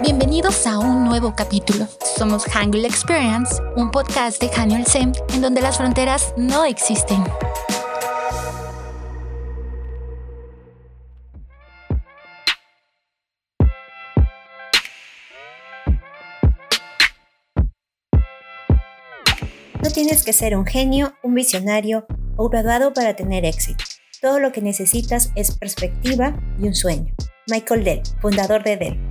Bienvenidos a un nuevo capítulo. Somos Hangul Experience, un podcast de Hangul Sem en donde las fronteras no existen. No tienes que ser un genio, un visionario o graduado para tener éxito. Todo lo que necesitas es perspectiva y un sueño. Michael Dell, fundador de Dell.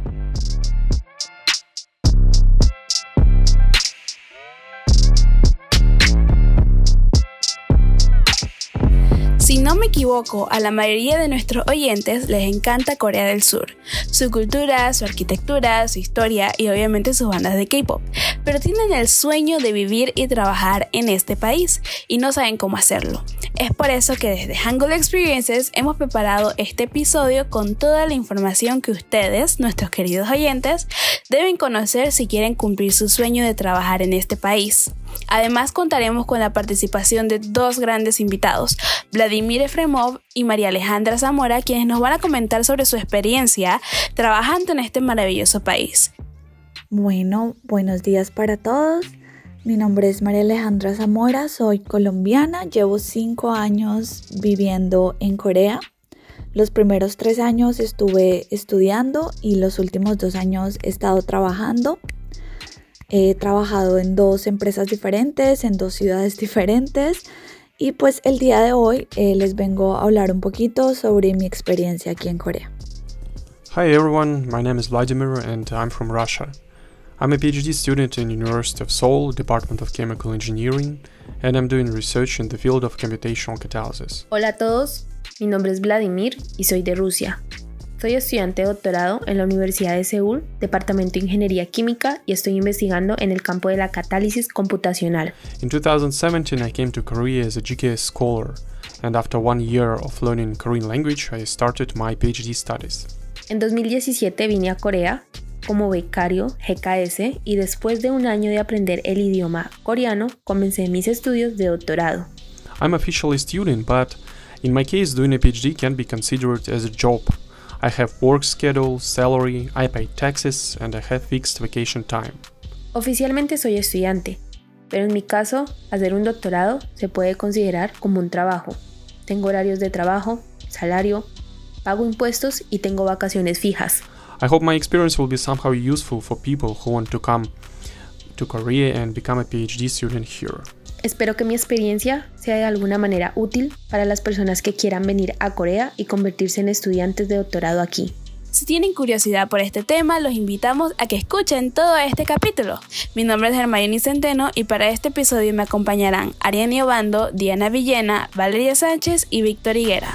No me equivoco, a la mayoría de nuestros oyentes les encanta Corea del Sur, su cultura, su arquitectura, su historia y obviamente sus bandas de K-pop, pero tienen el sueño de vivir y trabajar en este país y no saben cómo hacerlo. Es por eso que desde Hangul Experiences hemos preparado este episodio con toda la información que ustedes, nuestros queridos oyentes, deben conocer si quieren cumplir su sueño de trabajar en este país. Además contaremos con la participación de dos grandes invitados, Vladimir Efremov y María Alejandra Zamora, quienes nos van a comentar sobre su experiencia trabajando en este maravilloso país. Bueno, buenos días para todos. Mi nombre es María Alejandra Zamora, soy colombiana, llevo cinco años viviendo en Corea. Los primeros tres años estuve estudiando y los últimos dos años he estado trabajando. He trabajado en dos empresas diferentes, en dos ciudades diferentes y pues el día de hoy eh, les vengo a hablar un poquito sobre mi experiencia aquí en Corea. Hi everyone, my name is Vladimir and I'm from Russia. I'm a PhD student in University of Seoul, Department of Chemical Engineering, and I'm doing research in the field of computational catalysis. Hola a todos, mi nombre es Vladimir y soy de Rusia. Soy estudiante de doctorado en la Universidad de Seúl, Departamento de Ingeniería Química, y estoy investigando en el campo de la catálisis computacional. In 2017, I came to Korea as a GKS scholar, and after one year of learning Korean language, I started my PhD studies. En 2017 vine a Corea como becario GKS y después de un año de aprender el idioma coreano, comencé mis estudios de doctorado. I'm officially student, but in my case, doing a PhD can be considered as a job. I have work schedule, salary, I pay taxes, and I have fixed vacation time. Oficialmente soy estudiante, pero en mi caso, hacer un doctorado se puede considerar como un trabajo. Tengo horarios de trabajo, salario, pago impuestos y tengo vacaciones fijas. I hope my experience will be somehow useful for people who want to come to Korea and become a PhD student here. Espero que mi experiencia sea de alguna manera útil para las personas que quieran venir a Corea y convertirse en estudiantes de doctorado aquí. Si tienen curiosidad por este tema, los invitamos a que escuchen todo este capítulo. Mi nombre es Hermione Centeno y para este episodio me acompañarán Ariane Obando, Diana Villena, Valeria Sánchez y Víctor Higuera.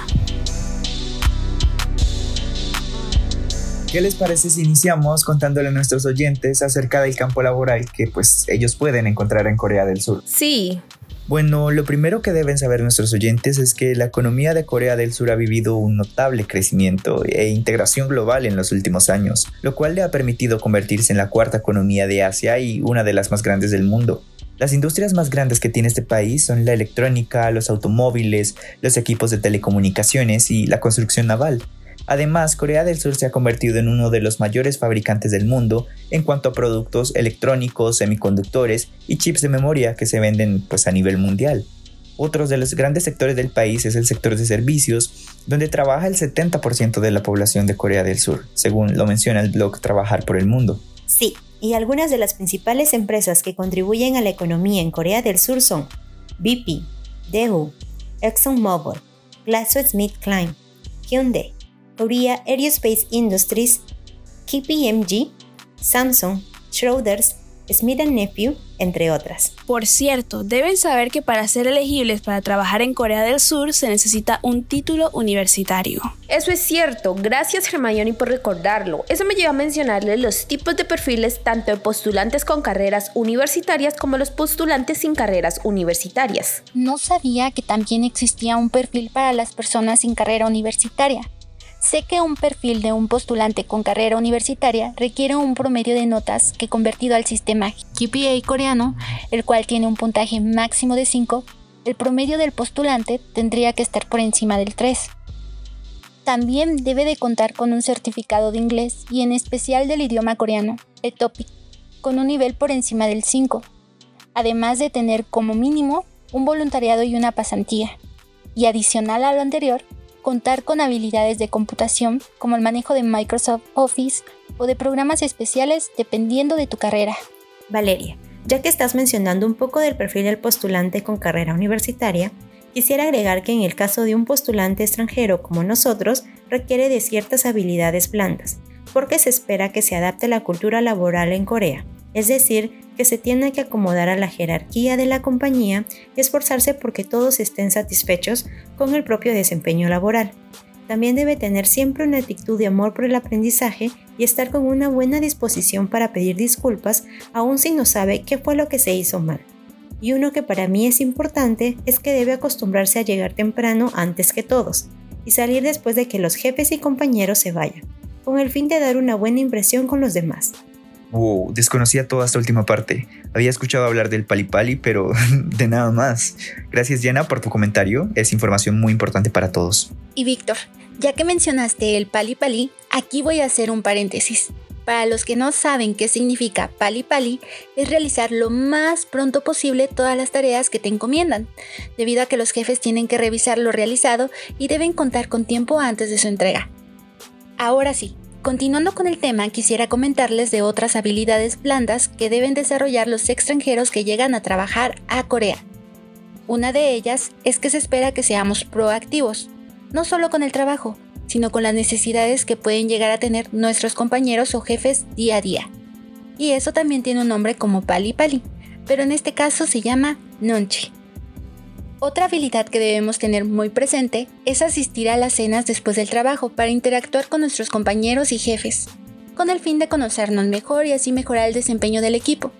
¿Qué les parece si iniciamos contándole a nuestros oyentes acerca del campo laboral que pues ellos pueden encontrar en Corea del Sur? Sí. Bueno, lo primero que deben saber nuestros oyentes es que la economía de Corea del Sur ha vivido un notable crecimiento e integración global en los últimos años, lo cual le ha permitido convertirse en la cuarta economía de Asia y una de las más grandes del mundo. Las industrias más grandes que tiene este país son la electrónica, los automóviles, los equipos de telecomunicaciones y la construcción naval. Además, Corea del Sur se ha convertido en uno de los mayores fabricantes del mundo en cuanto a productos electrónicos, semiconductores y chips de memoria que se venden pues, a nivel mundial. Otro de los grandes sectores del país es el sector de servicios, donde trabaja el 70% de la población de Corea del Sur, según lo menciona el blog Trabajar por el Mundo. Sí, y algunas de las principales empresas que contribuyen a la economía en Corea del Sur son BP, Daewoo, ExxonMobil, GlaxoSmithKline, Hyundai, Korea Aerospace Industries, KPMG, Samsung, Schroders, Smith Nephew, entre otras. Por cierto, deben saber que para ser elegibles para trabajar en Corea del Sur se necesita un título universitario. Eso es cierto, gracias Hermione por recordarlo. Eso me lleva a mencionarles los tipos de perfiles tanto de postulantes con carreras universitarias como los postulantes sin carreras universitarias. No sabía que también existía un perfil para las personas sin carrera universitaria. Sé que un perfil de un postulante con carrera universitaria requiere un promedio de notas que convertido al sistema KPA coreano, el cual tiene un puntaje máximo de 5, el promedio del postulante tendría que estar por encima del 3. También debe de contar con un certificado de inglés y en especial del idioma coreano, el TOPIK, con un nivel por encima del 5, además de tener como mínimo un voluntariado y una pasantía. Y adicional a lo anterior, contar con habilidades de computación como el manejo de Microsoft Office o de programas especiales dependiendo de tu carrera. Valeria, ya que estás mencionando un poco del perfil del postulante con carrera universitaria, quisiera agregar que en el caso de un postulante extranjero como nosotros, requiere de ciertas habilidades blandas, porque se espera que se adapte a la cultura laboral en Corea, es decir, que se tiene que acomodar a la jerarquía de la compañía y esforzarse porque todos estén satisfechos con el propio desempeño laboral. También debe tener siempre una actitud de amor por el aprendizaje y estar con una buena disposición para pedir disculpas aun si no sabe qué fue lo que se hizo mal. Y uno que para mí es importante es que debe acostumbrarse a llegar temprano antes que todos y salir después de que los jefes y compañeros se vayan, con el fin de dar una buena impresión con los demás. Wow, desconocía toda esta última parte. Había escuchado hablar del palipali, pero de nada más. Gracias, Diana, por tu comentario. Es información muy importante para todos. Y Víctor, ya que mencionaste el palipali, aquí voy a hacer un paréntesis. Para los que no saben qué significa palipali, es realizar lo más pronto posible todas las tareas que te encomiendan, debido a que los jefes tienen que revisar lo realizado y deben contar con tiempo antes de su entrega. Ahora sí, Continuando con el tema, quisiera comentarles de otras habilidades blandas que deben desarrollar los extranjeros que llegan a trabajar a Corea. Una de ellas es que se espera que seamos proactivos, no solo con el trabajo, sino con las necesidades que pueden llegar a tener nuestros compañeros o jefes día a día. Y eso también tiene un nombre como pali pali, pero en este caso se llama nonchi. Otra habilidad que debemos tener muy presente es asistir a las cenas después del trabajo para interactuar con nuestros compañeros y jefes, con el fin de conocernos mejor y así mejorar el desempeño del equipo.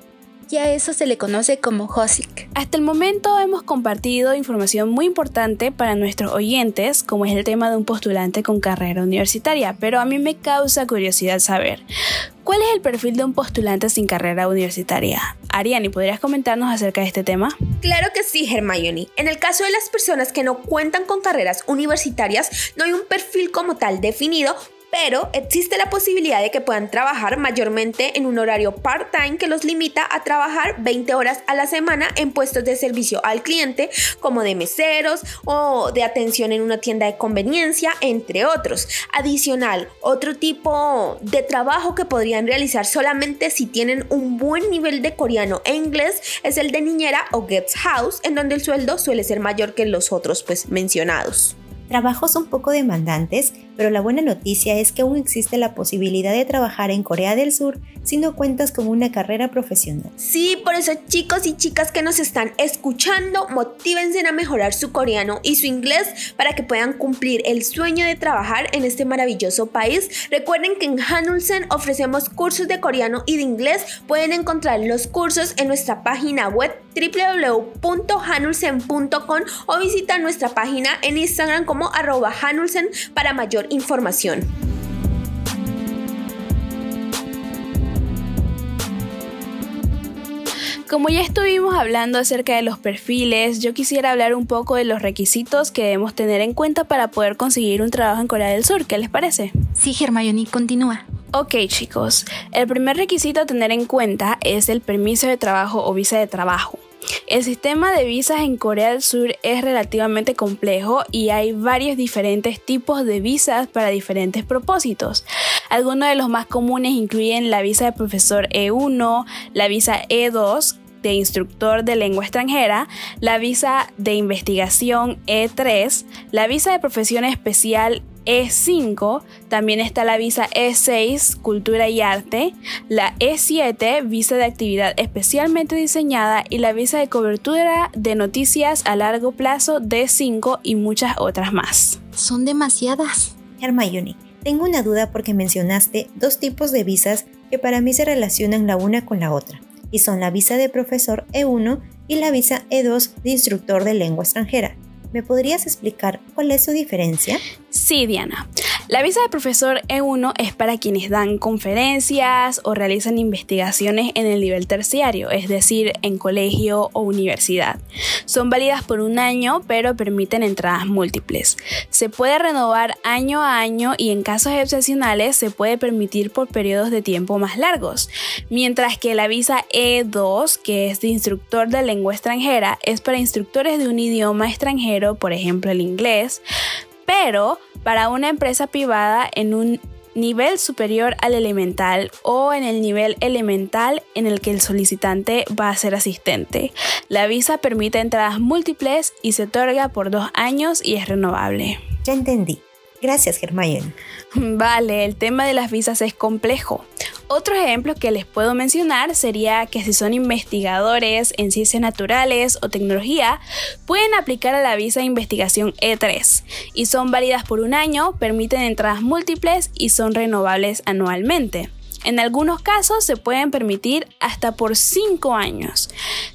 Y a eso se le conoce como HOSIC. Hasta el momento hemos compartido información muy importante para nuestros oyentes, como es el tema de un postulante con carrera universitaria, pero a mí me causa curiosidad saber, ¿cuál es el perfil de un postulante sin carrera universitaria? Ariani, ¿podrías comentarnos acerca de este tema? Claro que sí, Hermione. En el caso de las personas que no cuentan con carreras universitarias, no hay un perfil como tal definido, pero existe la posibilidad de que puedan trabajar mayormente en un horario part-time que los limita a trabajar 20 horas a la semana en puestos de servicio al cliente como de meseros o de atención en una tienda de conveniencia, entre otros. Adicional, otro tipo de trabajo que podrían realizar solamente si tienen un buen nivel de coreano e inglés es el de niñera o guest house, en donde el sueldo suele ser mayor que los otros pues mencionados. Trabajos un poco demandantes, pero la buena noticia es que aún existe la posibilidad de trabajar en Corea del Sur si no cuentas con una carrera profesional. Sí, por eso chicos y chicas que nos están escuchando, motívense a mejorar su coreano y su inglés para que puedan cumplir el sueño de trabajar en este maravilloso país. Recuerden que en Hanulsen ofrecemos cursos de coreano y de inglés. Pueden encontrar los cursos en nuestra página web www.hanulsen.com o visitar nuestra página en Instagram arroba Hanulsen para mayor información. Como ya estuvimos hablando acerca de los perfiles, yo quisiera hablar un poco de los requisitos que debemos tener en cuenta para poder conseguir un trabajo en Corea del Sur. ¿Qué les parece? Sí, Hermione, continúa. Ok chicos, el primer requisito a tener en cuenta es el permiso de trabajo o visa de trabajo. El sistema de visas en Corea del Sur es relativamente complejo y hay varios diferentes tipos de visas para diferentes propósitos. Algunos de los más comunes incluyen la visa de profesor E1, la visa E2, de instructor de lengua extranjera, la visa de investigación E3, la visa de profesión especial E5, también está la visa E6, Cultura y Arte, la E7, visa de actividad especialmente diseñada y la visa de cobertura de noticias a largo plazo D5 y muchas otras más. Son demasiadas. Hermione, tengo una duda porque mencionaste dos tipos de visas que para mí se relacionan la una con la otra y son la visa de profesor E1 y la visa E2 de instructor de lengua extranjera. ¿Me podrías explicar cuál es su diferencia? Sí, Diana. La visa de profesor E1 es para quienes dan conferencias o realizan investigaciones en el nivel terciario, es decir, en colegio o universidad. Son válidas por un año, pero permiten entradas múltiples. Se puede renovar año a año y en casos excepcionales se puede permitir por periodos de tiempo más largos, mientras que la visa E2, que es de instructor de lengua extranjera, es para instructores de un idioma extranjero, por ejemplo el inglés, pero para una empresa privada en un nivel superior al elemental o en el nivel elemental en el que el solicitante va a ser asistente. La visa permite entradas múltiples y se otorga por dos años y es renovable. Ya entendí. Gracias, Hermione. Vale, el tema de las visas es complejo. Otros ejemplos que les puedo mencionar sería que si son investigadores en ciencias naturales o tecnología, pueden aplicar a la visa de investigación E3 y son válidas por un año, permiten entradas múltiples y son renovables anualmente. En algunos casos se pueden permitir hasta por 5 años.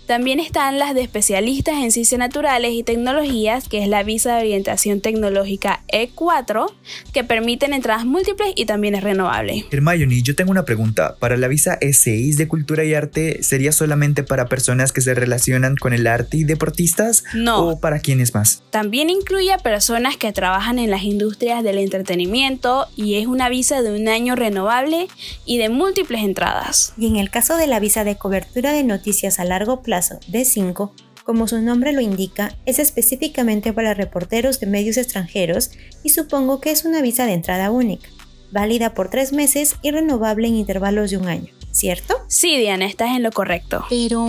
También están las de especialistas en ciencias naturales y tecnologías, que es la visa de orientación tecnológica E4, que permiten entradas múltiples y también es renovable. Hermione, yo tengo una pregunta. ¿Para la visa E6 de cultura y arte sería solamente para personas que se relacionan con el arte y deportistas? No. ¿O para quiénes más? También incluye a personas que trabajan en las industrias del entretenimiento y es una visa de un año renovable y de múltiples entradas. Y en el caso de la visa de cobertura de noticias a largo plazo, D5, como su nombre lo indica, es específicamente para reporteros de medios extranjeros y supongo que es una visa de entrada única, válida por tres meses y renovable en intervalos de un año, ¿cierto? Sí, Diana, estás en lo correcto. Pero...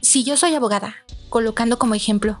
Si yo soy abogada, colocando como ejemplo,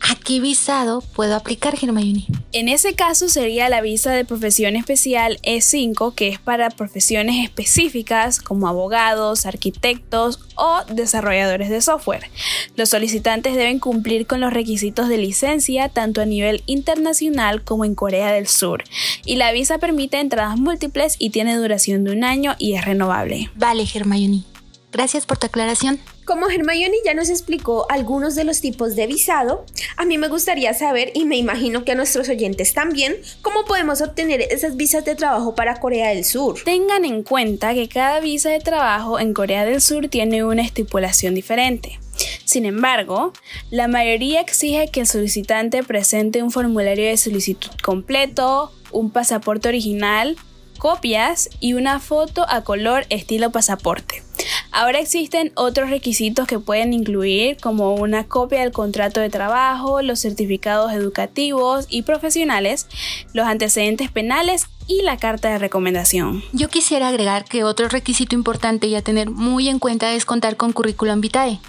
¿A qué visado puedo aplicar, Hermione? En ese caso sería la visa de profesión especial E5, que es para profesiones específicas como abogados, arquitectos o desarrolladores de software. Los solicitantes deben cumplir con los requisitos de licencia tanto a nivel internacional como en Corea del Sur. Y la visa permite entradas múltiples y tiene duración de un año y es renovable. Vale, Hermione. Gracias por tu aclaración. Como Hermione ya nos explicó algunos de los tipos de visado, a mí me gustaría saber, y me imagino que a nuestros oyentes también, cómo podemos obtener esas visas de trabajo para Corea del Sur. Tengan en cuenta que cada visa de trabajo en Corea del Sur tiene una estipulación diferente. Sin embargo, la mayoría exige que el solicitante presente un formulario de solicitud completo, un pasaporte original, copias y una foto a color estilo pasaporte. Ahora existen otros requisitos que pueden incluir como una copia del contrato de trabajo, los certificados educativos y profesionales, los antecedentes penales y la carta de recomendación. Yo quisiera agregar que otro requisito importante y a tener muy en cuenta es contar con currículum vitae.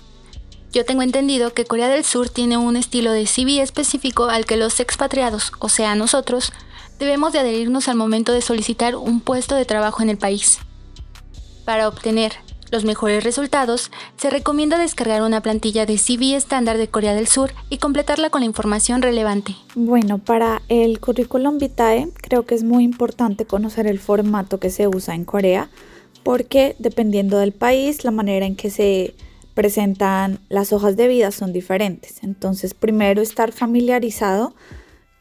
Yo tengo entendido que Corea del Sur tiene un estilo de CV específico al que los expatriados, o sea nosotros, debemos de adherirnos al momento de solicitar un puesto de trabajo en el país. Para obtener los mejores resultados, se recomienda descargar una plantilla de CV estándar de Corea del Sur y completarla con la información relevante. Bueno, para el currículum vitae creo que es muy importante conocer el formato que se usa en Corea porque dependiendo del país la manera en que se presentan las hojas de vida son diferentes. Entonces primero estar familiarizado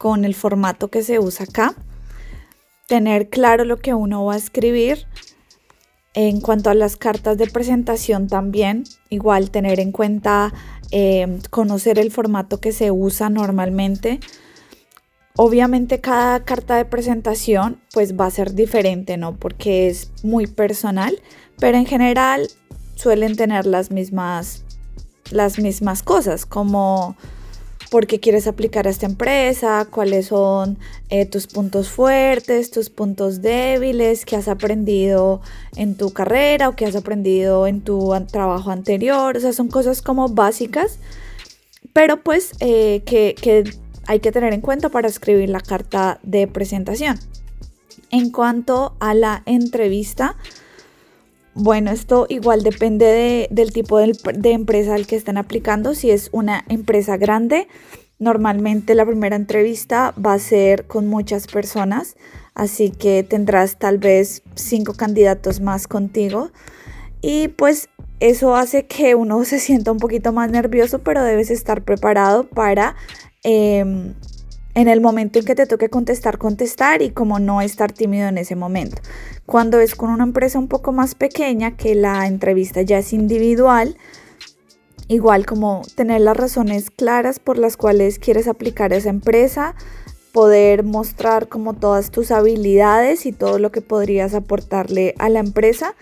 con el formato que se usa acá, tener claro lo que uno va a escribir en cuanto a las cartas de presentación también, igual tener en cuenta eh, conocer el formato que se usa normalmente. Obviamente cada carta de presentación pues va a ser diferente, ¿no? Porque es muy personal, pero en general suelen tener las mismas, las mismas cosas, como por qué quieres aplicar a esta empresa, cuáles son eh, tus puntos fuertes, tus puntos débiles, qué has aprendido en tu carrera o qué has aprendido en tu trabajo anterior. O sea, son cosas como básicas, pero pues eh, que, que hay que tener en cuenta para escribir la carta de presentación. En cuanto a la entrevista, bueno, esto igual depende del tipo de, empresa al que están aplicando. Si es una empresa grande, normalmente la primera entrevista va a ser con muchas personas, así que tendrás tal vez cinco candidatos más contigo. Y pues eso hace que uno se sienta un poquito más nervioso, pero debes estar preparado para em, en el momento en que te toque contestar, contestar y como no estar tímido en ese momento. Cuando es con una empresa un poco más pequeña, que la entrevista ya es individual, igual como tener las razones claras por las cuales quieres aplicar a esa empresa, poder mostrar como todas tus habilidades y todo lo que podrías aportarle a la empresa.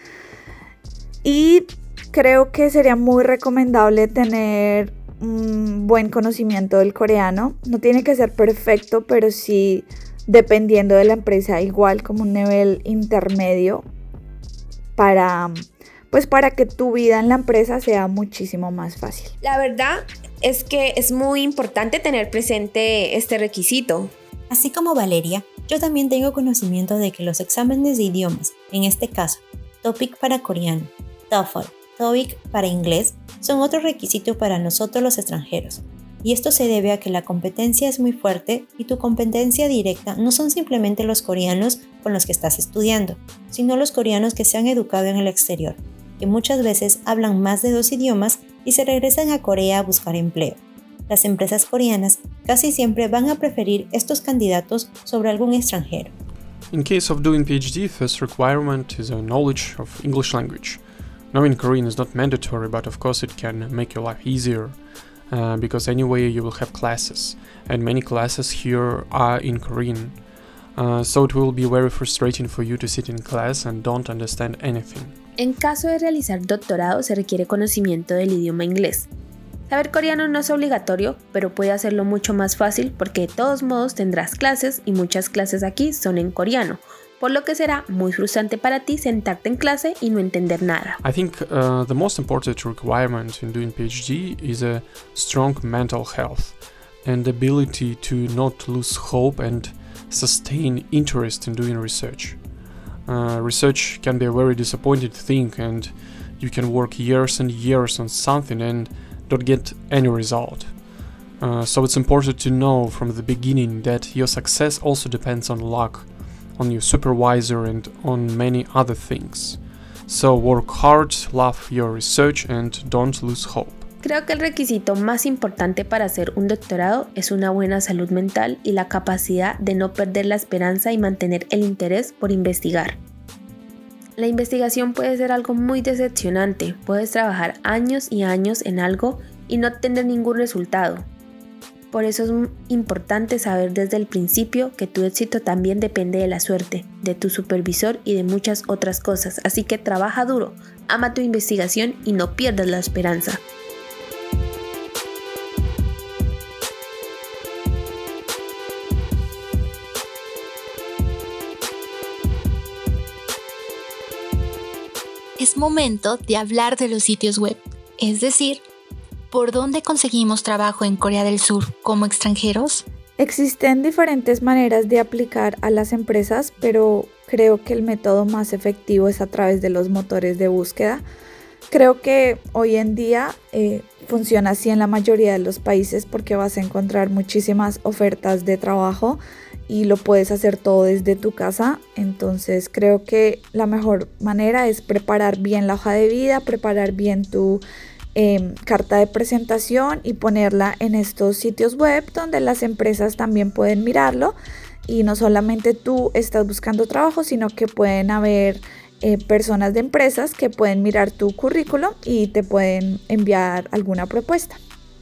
Y creo que sería muy recomendable tener un buen conocimiento del coreano. No tiene que ser perfecto, pero sí dependiendo de la empresa, igual como un nivel intermedio para pues para que tu vida en la empresa sea muchísimo más fácil. La verdad es que es muy importante tener presente este requisito. Así como Valeria, yo también tengo conocimiento de que los exámenes de idiomas, en este caso, TOPIC para coreano, TOEFL, TOEIC para inglés, son otro requisito para nosotros los extranjeros. Y esto se debe a que la competencia es muy fuerte y tu competencia directa no son simplemente los coreanos con los que estás estudiando, sino los coreanos que se han educado en el exterior, que muchas veces hablan más de dos idiomas y se regresan a Corea a buscar empleo. Las empresas coreanas casi siempre van a preferir estos candidatos sobre algún extranjero. In case of doing PhD, first requirement is a knowledge of English language. Knowing Korean is not mandatory, but of course it can make your life easier. Uh, because anyway you will have classes, and many classes here are in Korean. Uh, so it will be very frustrating for you to sit in class and don't understand anything. En caso de realizar doctorado se requiere conocimiento del idioma inglés. Saber coreano no es obligatorio, pero puede hacerlo mucho más fácil porque de todos modos tendrás clases y muchas clases aquí son en coreano, por lo que será muy frustrante para ti sentarte en clase y no entender nada. I think uh, the most important requirement in doing PhD is a strong mental health and ability to not lose hope and sustain interest in doing research. Uh, research can be a very disappointing thing, and you can work years and years on something and don't get any result. Uh, so it's important to know from the beginning that your success also depends on luck on your supervisor, and on many other things. So work hard, love your research, and don't lose hope. Creo que el requisito más importante para hacer un doctorado es una buena salud mental y la capacidad de no perder la esperanza y mantener el interés por investigar. La investigación puede ser algo muy decepcionante, puedes trabajar años y años en algo y no tener ningún resultado, por eso es importante saber desde el principio que tu éxito también depende de la suerte, de tu supervisor y de muchas otras cosas. Así que trabaja duro, ama tu investigación y no pierdas la esperanza. Es momento de hablar de los sitios web, es decir, ¿Por dónde conseguimos trabajo en Corea del Sur como extranjeros? Existen diferentes maneras de aplicar a las empresas, pero creo que el método más efectivo es a través de los motores de búsqueda. Creo que hoy en día eh, funciona así en la mayoría de los países porque vas a encontrar muchísimas ofertas de trabajo y lo puedes hacer todo desde tu casa. Entonces creo que la mejor manera es preparar bien la hoja de vida, preparar bien tu Em, carta de presentación y ponerla en estos sitios web donde las empresas también pueden mirarlo y no solamente tú estás buscando trabajo, sino que pueden haber eh, personas de empresas que pueden mirar tu currículum y te pueden enviar alguna propuesta.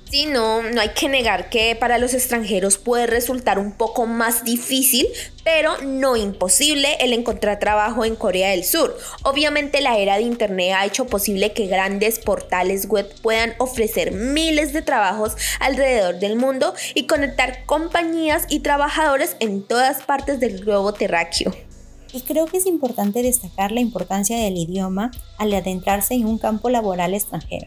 Sí, no, no hay que negar que para los extranjeros puede resultar un poco más difícil, pero no imposible el encontrar trabajo en Corea del Sur. Obviamente la era de Internet ha hecho posible que grandes portales web puedan ofrecer miles de trabajos alrededor del mundo y conectar compañías y trabajadores en todas partes del globo terráqueo. Y creo que es importante destacar la importancia del idioma al adentrarse en un campo laboral extranjero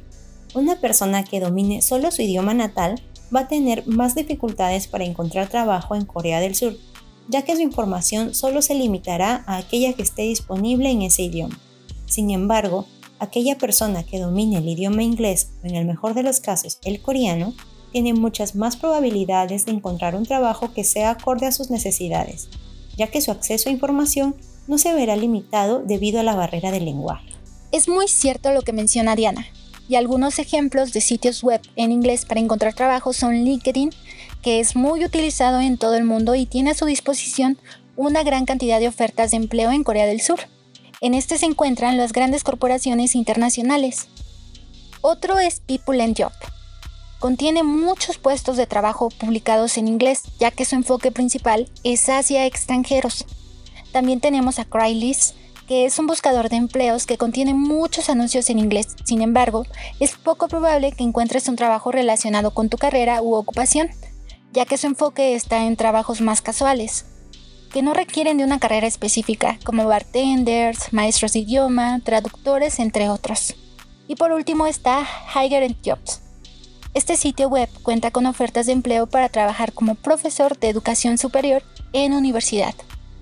una persona que domine solo su idioma natal va a tener más dificultades para encontrar trabajo en Corea del Sur, ya que su información solo se limitará a aquella que esté disponible en ese idioma. Sin embargo, aquella persona que domine el idioma inglés o en el mejor de los casos el coreano, tiene muchas más probabilidades de encontrar un trabajo que sea acorde a sus necesidades, ya que su acceso a información no se verá limitado debido a la barrera del lenguaje. Es muy cierto lo que menciona Diana y algunos ejemplos de sitios web en inglés para encontrar trabajo son LinkedIn, que es muy utilizado en todo el mundo y tiene a su disposición una gran cantidad de ofertas de empleo en Corea del Sur. En este se encuentran las grandes corporaciones internacionales. Otro es People and Job. Contiene muchos puestos de trabajo publicados en inglés, ya que su enfoque principal es hacia extranjeros. También tenemos a Craigslist, que es un buscador de empleos que contiene muchos anuncios en inglés. Sin embargo, es poco probable que encuentres un trabajo relacionado con tu carrera u ocupación, ya que su enfoque está en trabajos más casuales, que no requieren de una carrera específica, como bartenders, maestros de idioma, traductores, entre otros. Y por último está Higher Jobs. Este sitio web cuenta con ofertas de empleo para trabajar como profesor de educación superior en universidad.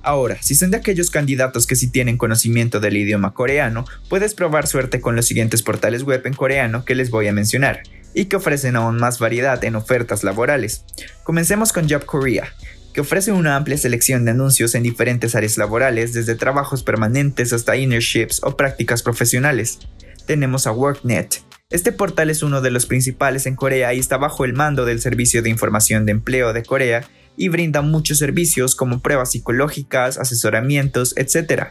Ahora, si son de aquellos candidatos que sí tienen conocimiento del idioma coreano, puedes probar suerte con los siguientes portales web en coreano que les voy a mencionar, y que ofrecen aún más variedad en ofertas laborales. Comencemos con Job Korea, que ofrece una amplia selección de anuncios en diferentes áreas laborales, desde trabajos permanentes hasta internships o prácticas profesionales. Tenemos a WorkNet. Este portal es uno de los principales en Corea y está bajo el mando del Servicio de Información de Empleo de Corea y brinda muchos servicios como pruebas psicológicas, asesoramientos, etc.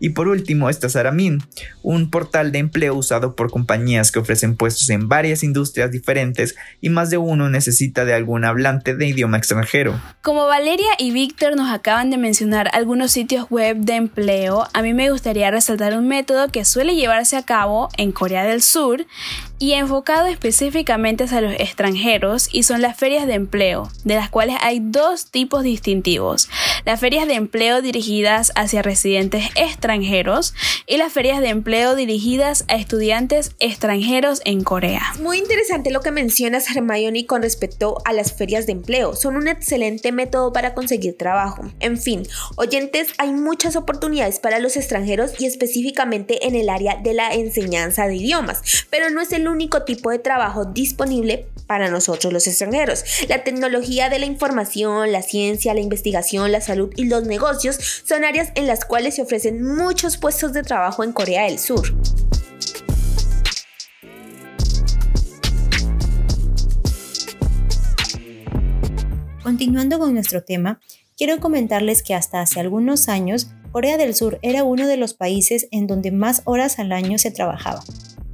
Y por último está Saramin, un portal de empleo usado por compañías que ofrecen puestos en varias industrias diferentes y más de uno necesita de algún hablante de idioma extranjero. Como Valeria y Víctor nos acaban de mencionar algunos sitios web de empleo, a mí me gustaría resaltar un método que suele llevarse a cabo en Corea del Sur y enfocado específicamente a los extranjeros y son las ferias de empleo, de las cuales hay dos tipos distintivos. Las ferias de empleo dirigidas hacia residentes extranjeros y las ferias de empleo dirigidas a estudiantes extranjeros en Corea. Muy interesante lo que mencionas Hermione con respecto a las ferias de empleo. Son un excelente método para conseguir trabajo. En fin, oyentes, hay muchas oportunidades para los extranjeros y específicamente en el área de la enseñanza de idiomas, pero no es el único tipo de trabajo disponible para nosotros los extranjeros. La tecnología de la información, la ciencia, la investigación, la salud y los negocios son áreas en las cuales se ofrecen muchos puestos de trabajo en Corea del Sur. Continuando con nuestro tema, quiero comentarles que hasta hace algunos años Corea del Sur era uno de los países en donde más horas al año se trabajaba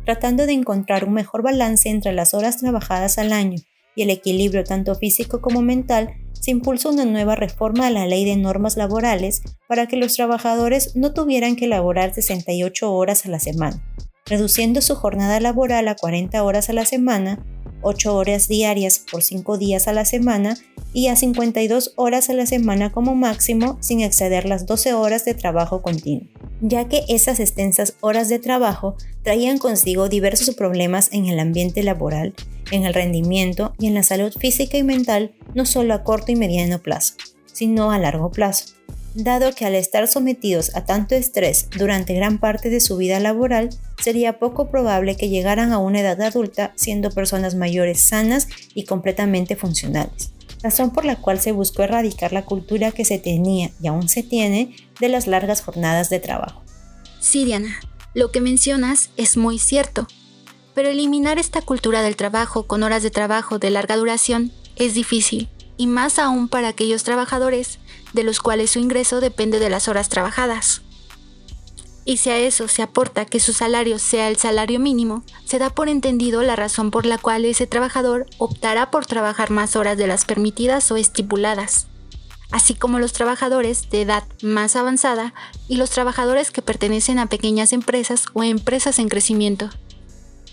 tratando de encontrar un mejor balance entre las horas trabajadas al año y el equilibrio tanto físico como mental, se impulsó una nueva reforma a la ley de normas laborales para que los trabajadores no tuvieran que laborar 68 horas a la semana, reduciendo su jornada laboral a 40 horas a la semana, 8 horas diarias por 5 días a la semana y a 52 horas a la semana como máximo sin exceder las 12 horas de trabajo continuo. Ya que esas extensas horas de trabajo traían consigo diversos problemas en el ambiente laboral, en el rendimiento y en la salud física y mental, no solo a corto y mediano plazo, sino a largo plazo, dado que al estar sometidos a tanto estrés durante gran parte de su vida laboral, sería poco probable que llegaran a una edad adulta siendo personas mayores sanas y completamente funcionales razón por la cual se buscó erradicar la cultura que se tenía y aún se tiene de las largas jornadas de trabajo. Sí, Diana, lo que mencionas es muy cierto, pero eliminar esta cultura del trabajo con horas de trabajo de larga duración es difícil, y más aún para aquellos trabajadores de los cuales su ingreso depende de las horas trabajadas. Y si a eso se aporta que su salario sea el salario mínimo, se da por entendido la razón por la cual ese trabajador optará por trabajar más horas de las permitidas o estipuladas, así como los trabajadores de edad más avanzada y los trabajadores que pertenecen a pequeñas empresas o empresas en crecimiento.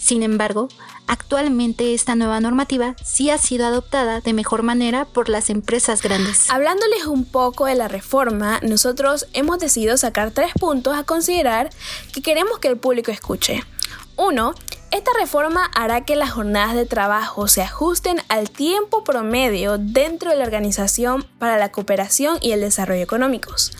Sin embargo, actualmente esta nueva normativa sí ha sido adoptada de mejor manera por las empresas grandes. Hablándoles un poco de la reforma, nosotros hemos decidido sacar tres puntos a considerar que queremos que el público escuche. Uno, esta reforma hará que las jornadas de trabajo se ajusten al tiempo promedio dentro de la Organización para la Cooperación y el Desarrollo Económicos.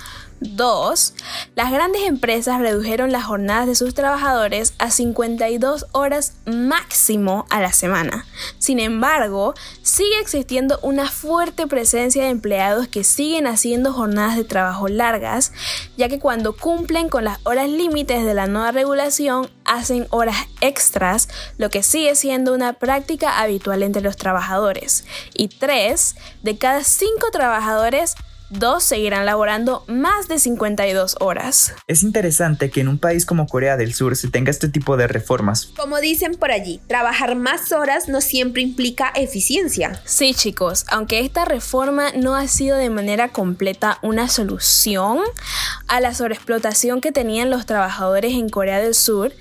Dos, las grandes empresas redujeron las jornadas de sus trabajadores a 52 horas máximo a la semana. Sin embargo, sigue existiendo una fuerte presencia de empleados que siguen haciendo jornadas de trabajo largas, ya que cuando cumplen con las horas límites de la nueva regulación hacen horas extras, lo que sigue siendo una práctica habitual entre los trabajadores. Y tres, de cada cinco trabajadores dos seguirán laborando más de 52 horas. Es interesante que en un país como Corea del Sur se tenga este tipo de reformas. Como dicen por allí, trabajar más horas no siempre implica eficiencia. Sí chicos, aunque esta reforma no ha sido de manera completa una solución a la sobreexplotación que tenían los trabajadores en Corea del Sur,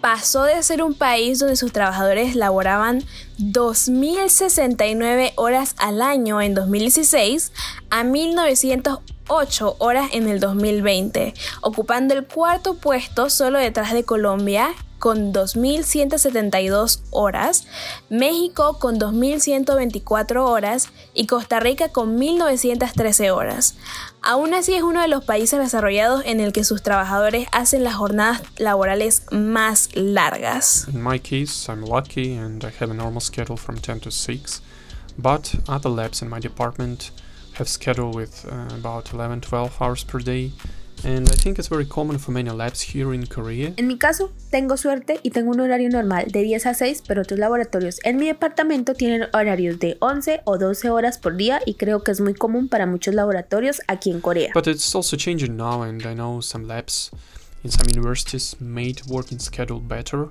pasó de ser un país donde sus trabajadores laboraban 2.069 horas al año en 2016 a 1.908 horas en el 2020, ocupando el cuarto puesto solo detrás de Colombia con 2.172 horas, México con 2.124 horas y Costa Rica con 1.913 horas. Aún así es uno de los países desarrollados en el que sus trabajadores hacen las jornadas laborales más largas. In my case, I'm lucky and I have a normal schedule from 10 to 6, but other labs in my department have schedule with uh, about 11-12 hours per day And I think it's very common for many labs here in Korea. En mi caso, tengo suerte y tengo un horario normal de 10 a 6, pero otros laboratorios en mi departamento tienen horarios de 11 o 12 horas por día y creo que es muy común para muchos laboratorios aquí en Corea. But it's also changing now and I know some labs in some universities made working schedule better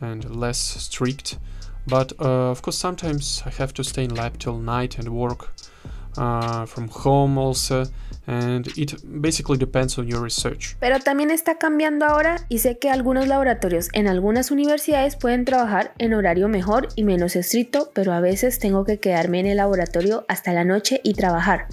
and less strict. But uh, of course sometimes I have to stay in lab till night and work from home also. and it basically depends on your research. Pero también está cambiando ahora y sé que algunos laboratorios en algunas universidades pueden trabajar en horario mejor y menos estricto, pero a veces tengo que quedarme en el laboratorio hasta la noche y trabajar.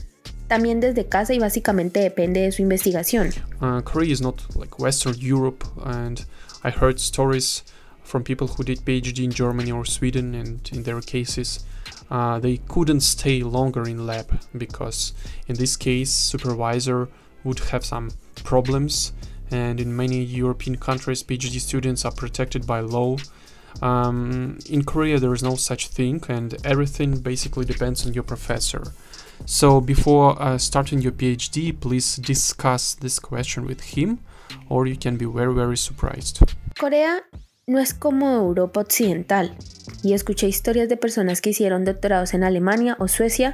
También desde casa y básicamente depende de su investigación. Uh, Korea is not like Western Europe and I heard stories from people who did PhD in Germany or Sweden and in their cases uh, they couldn't stay longer in lab because in this case supervisor would have some problems. And in many European countries PhD students are protected by law. Um, in Korea there is no such thing and everything basically depends on your professor. So before uh, starting your PhD please discuss this question with him or you can be very very surprised. Korea no es como Europa Occidental, y escuché historias de personas que hicieron doctorados en Alemania o Suecia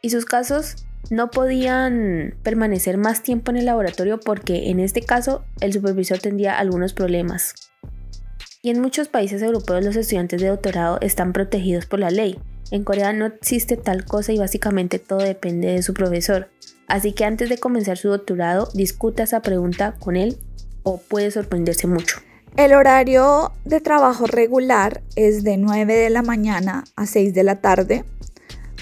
y sus casos no podían permanecer más tiempo en el laboratorio porque en este caso el supervisor tendría algunos problemas. Y en muchos países europeos los estudiantes de doctorado están protegidos por la ley. En Corea no existe tal cosa y básicamente todo depende de su profesor. Así que antes de comenzar su doctorado, discuta esa pregunta con él o puede sorprenderse mucho. El horario de trabajo regular es de 9 de la mañana a 6 de la tarde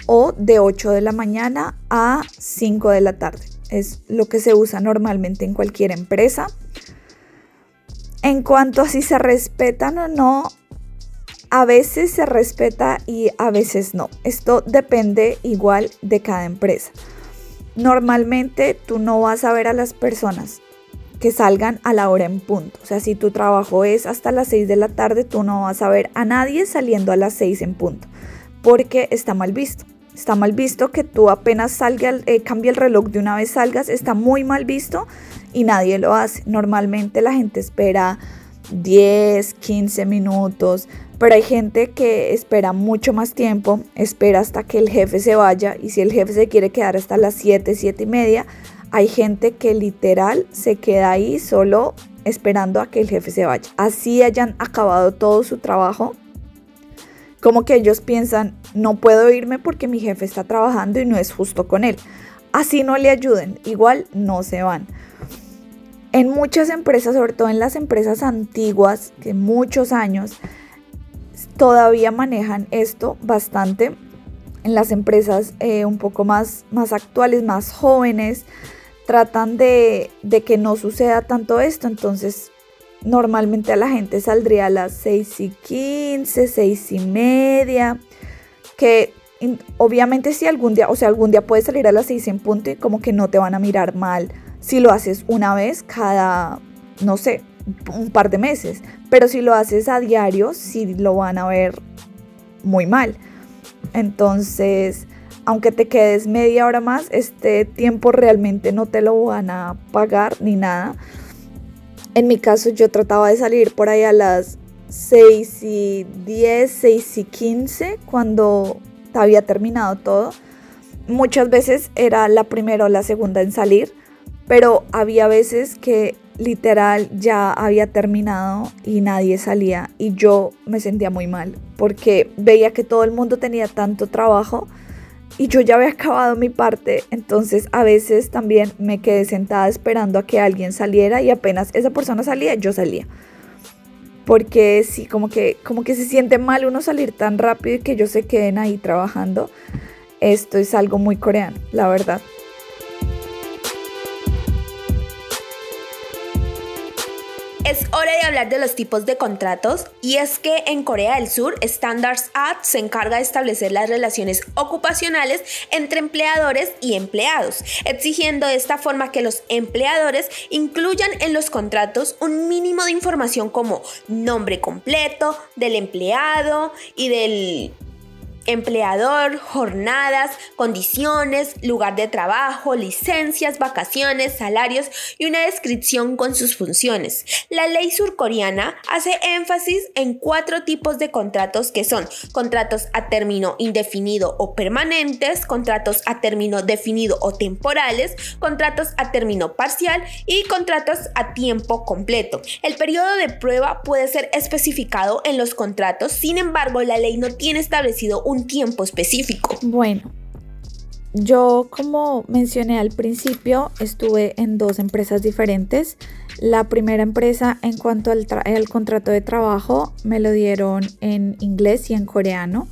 o de 8 de la mañana a 5 de la tarde. Es lo que se usa normalmente en cualquier empresa. En cuanto a si se respetan o no, a veces se respeta y a veces no. Esto depende igual de cada empresa. Normalmente tú no vas a ver a las personas que salgan a la hora en punto. O sea, si tu trabajo es hasta las 6 de la tarde, tú no vas a ver a nadie saliendo a las 6 en punto, porque está mal visto. Está mal visto que tú apenas salga, eh, cambie el reloj de una vez salgas, está muy mal visto y nadie lo hace. Normalmente la gente espera 10, 15 minutos, pero hay gente que espera mucho más tiempo, espera hasta que el jefe se vaya y si el jefe se quiere quedar hasta las 7, 7 y media, hay gente que literal se queda ahí solo esperando a que el jefe se vaya. Así hayan acabado todo su trabajo. Como que ellos piensan, no puedo irme porque mi jefe está trabajando y no es justo con él. Así no le ayuden, igual no se van. En muchas empresas, sobre todo en las empresas antiguas, que muchos años, todavía manejan esto bastante. En las empresas eh, un poco más, más actuales, más jóvenes, tratan de, que no suceda tanto esto, entonces normalmente a la gente saldría a las 6 y 15, 6 y media, que obviamente si algún día, o sea, algún día puedes salir a las 6 en punto y como que no te van a mirar mal si lo haces una vez cada, no sé, un par de meses. Pero si lo haces a diario, sí lo van a ver muy mal. Entonces, aunque te quedes media hora más, este tiempo realmente no te lo van a pagar ni nada. En mi caso yo trataba de salir por ahí a las 6 y 10, 6 y 15 cuando había terminado todo. Muchas veces era la primera o la segunda en salir, pero había veces que literal ya había terminado y nadie salía y yo me sentía muy mal porque veía que todo el mundo tenía tanto trabajo y yo ya había acabado mi parte, entonces a veces también me quedé sentada esperando a que alguien saliera y apenas esa persona salía, yo salía. Porque sí, como que, como que se siente mal uno salir tan rápido y que ellos se queden ahí trabajando. Esto es algo muy coreano, la verdad. Es hora de hablar de los tipos de contratos y es que en Corea del Sur Standards Act se encarga de establecer las relaciones ocupacionales entre empleadores y empleados, exigiendo de esta forma que los empleadores incluyan en los contratos un mínimo de información como nombre completo del empleado y del empleador, jornadas, condiciones, lugar de trabajo, licencias, vacaciones, salarios y una descripción con sus funciones. La ley surcoreana hace énfasis en cuatro tipos de contratos que son contratos a término indefinido o permanentes, contratos a término definido o temporales, contratos a término parcial y contratos a tiempo completo. El periodo de prueba puede ser especificado en los contratos, sin embargo la ley no tiene establecido un tiempo específico. Bueno, yo como mencioné al principio, estuve en dos empresas diferentes. La primera empresa en cuanto al, contrato de trabajo me lo dieron en inglés y en coreano.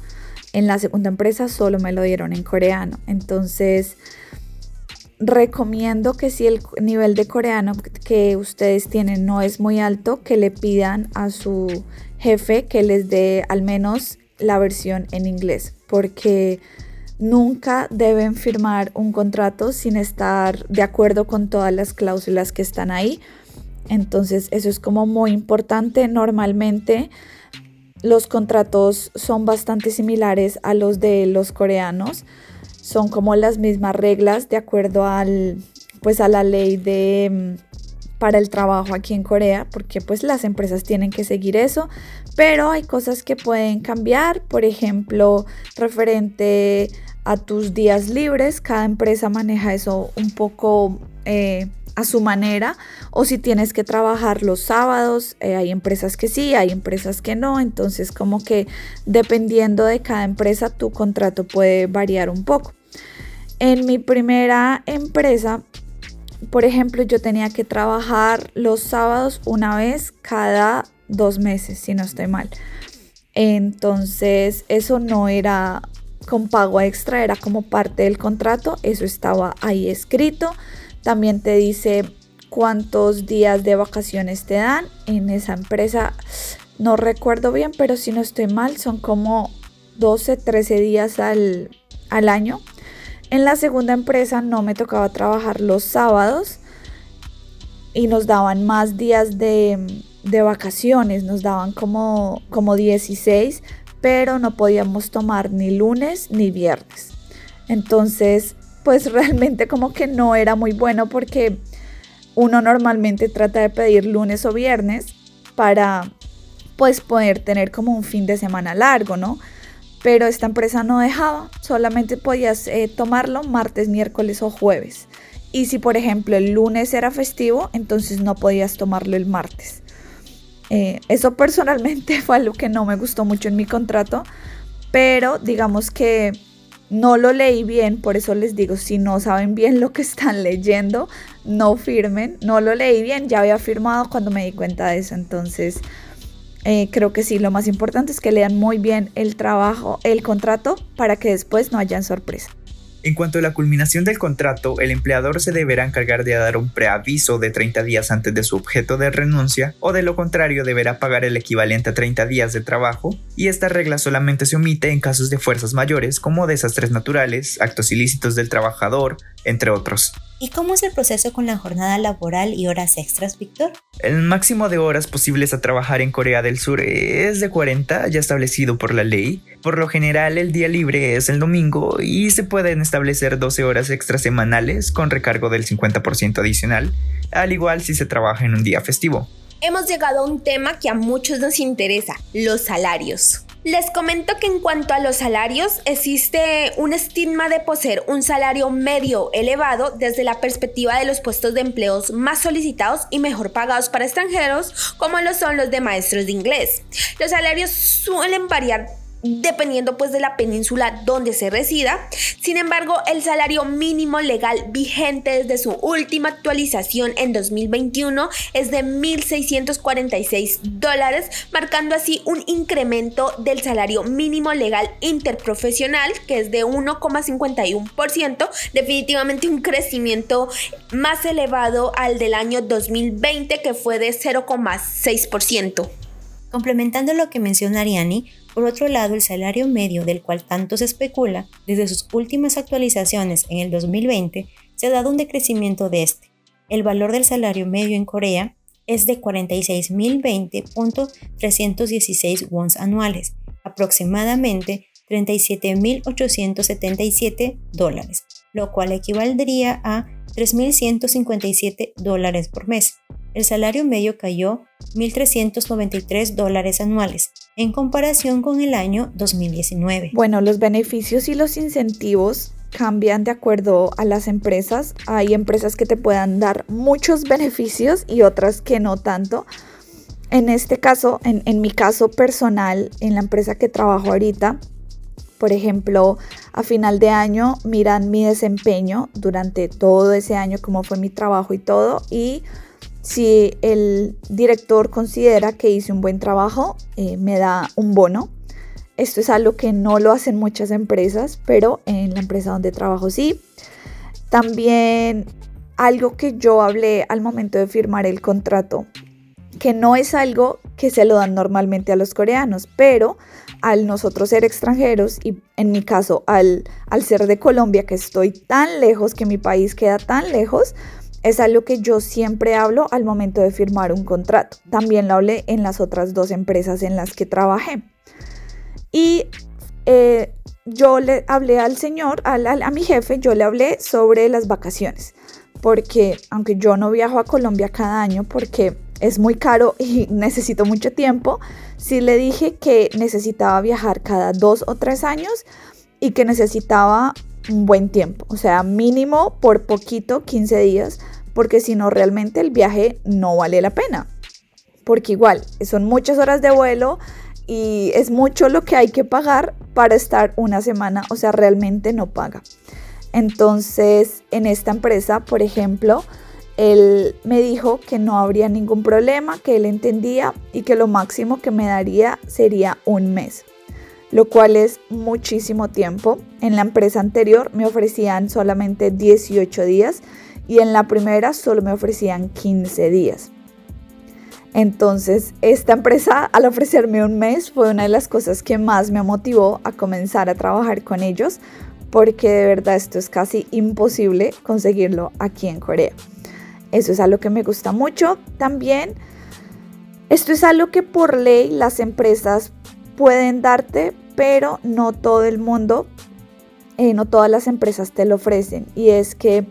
En la segunda empresa solo me lo dieron en coreano. Entonces, recomiendo que si el nivel de coreano que ustedes tienen no es muy alto, que le pidan a su jefe que les dé al menos la versión en inglés, porque nunca deben firmar un contrato sin estar de acuerdo con todas las cláusulas que están ahí. Entonces eso es como muy importante. Normalmente los contratos son bastante similares a los de los coreanos. Son como las mismas reglas de acuerdo al pues a la ley de para el trabajo aquí en Corea, porque pues las empresas tienen que seguir eso, pero hay cosas que pueden cambiar, por ejemplo, referente a tus días libres, cada empresa maneja eso un poco eh, a su manera, o si tienes que trabajar los sábados, eh, hay empresas que sí, hay empresas que no, entonces como que dependiendo de cada empresa tu contrato puede variar un poco. En mi primera empresa por ejemplo, yo tenía que trabajar los sábados una vez cada dos meses, si no estoy mal. Entonces, eso no era con pago extra, era como parte del contrato, eso estaba ahí escrito. También te dice cuántos días de vacaciones te dan en esa empresa. No recuerdo bien, pero si no estoy mal, son como 12, 13 días al, al año. En la segunda empresa no me tocaba trabajar los sábados y nos daban más días de, vacaciones, nos daban como, como 16, pero no podíamos tomar ni lunes ni viernes. Entonces, pues realmente como que no era muy bueno porque uno normalmente trata de pedir lunes o viernes para pues poder tener como un fin de semana largo, ¿no? Pero esta empresa no dejaba, solamente podías eh, tomarlo martes, miércoles o jueves. Y si por ejemplo el lunes era festivo, entonces no podías tomarlo el martes. Eh, eso personalmente fue algo que no me gustó mucho en mi contrato, pero digamos que no lo leí bien, por eso les digo, si no saben bien lo que están leyendo, no firmen, no lo leí bien, ya había firmado cuando me di cuenta de eso, entonces eh, creo que sí, lo más importante es que lean muy bien el trabajo, el contrato, para que después no hayan sorpresa. En cuanto a la culminación del contrato, el empleador se deberá encargar de dar un preaviso de 30 días antes de su objeto de renuncia o de lo contrario deberá pagar el equivalente a 30 días de trabajo y esta regla solamente se omite en casos de fuerzas mayores como desastres naturales, actos ilícitos del trabajador, entre otros. ¿Y cómo es el proceso con la jornada laboral y horas extras, Víctor? El máximo de horas posibles a trabajar en Corea del Sur es de 40, ya establecido por la ley. Por lo general, el día libre es el domingo y se pueden establecer 12 horas extras semanales con recargo del 50% adicional, al igual si se trabaja en un día festivo. Hemos llegado a un tema que a muchos nos interesa, los salarios. Les comento que en cuanto a los salarios, existe un estigma de poseer un salario medio elevado desde la perspectiva de los puestos de empleos más solicitados y mejor pagados para extranjeros, como lo son los de maestros de inglés. Los salarios suelen variar dependiendo pues de la península donde se resida. Sin embargo, el salario mínimo legal vigente desde su última actualización en 2021 es de 1.646 dólares, marcando así un incremento del salario mínimo legal interprofesional que es de 1,51%, definitivamente un crecimiento más elevado al del año 2020 que fue de 0,6%. Complementando lo que menciona Ariani, por otro lado, el salario medio del cual tanto se especula, desde sus últimas actualizaciones en el 2020, se ha dado un decrecimiento de este. El valor del salario medio en Corea es de 46.020.316 wons anuales, aproximadamente 37.877 dólares, lo cual equivaldría a 3.157 dólares por mes. El salario medio cayó 1.393 dólares anuales, en comparación con el año 2019. Bueno, los beneficios y los incentivos cambian de acuerdo a las empresas. Hay empresas que te puedan dar muchos beneficios y otras que no tanto. En este caso, en, en mi caso personal, en la empresa que trabajo ahorita, por ejemplo, a final de año miran mi desempeño durante todo ese año, cómo fue mi trabajo y todo. Y si el director considera que hice un buen trabajo, eh, me da un bono. Esto es algo que no lo hacen muchas empresas, pero en la empresa donde trabajo sí. También algo que yo hablé al momento de firmar el contrato, que no es algo que se lo dan normalmente a los coreanos, pero al nosotros ser extranjeros y en mi caso al, al ser de Colombia, que estoy tan lejos, que mi país queda tan lejos, es algo que yo siempre hablo al momento de firmar un contrato. También lo hablé en las otras dos empresas en las que trabajé. Y eh, yo le hablé al señor, a mi jefe, yo le hablé sobre las vacaciones. Porque aunque yo no viajo a Colombia cada año porque es muy caro y necesito mucho tiempo, sí le dije que necesitaba viajar cada dos o tres años y que necesitaba un buen tiempo, o sea, mínimo por poquito 15 días, porque si no realmente el viaje no vale la pena, porque igual son muchas horas de vuelo y es mucho lo que hay que pagar para estar una semana, o sea, realmente no paga. Entonces, en esta empresa, por ejemplo, él me dijo que no habría ningún problema, que él entendía y que lo máximo que me daría sería un mes lo cual es muchísimo tiempo. En la empresa anterior me ofrecían solamente 18 días y en la primera solo me ofrecían 15 días. Entonces, esta empresa al ofrecerme un mes fue una de las cosas que más me motivó a comenzar a trabajar con ellos, porque de verdad esto es casi imposible conseguirlo aquí en Corea. Eso es algo que me gusta mucho. También, esto es algo que por ley las empresas pueden darte, pero no todo el mundo, eh, no todas las empresas te lo ofrecen. Y es que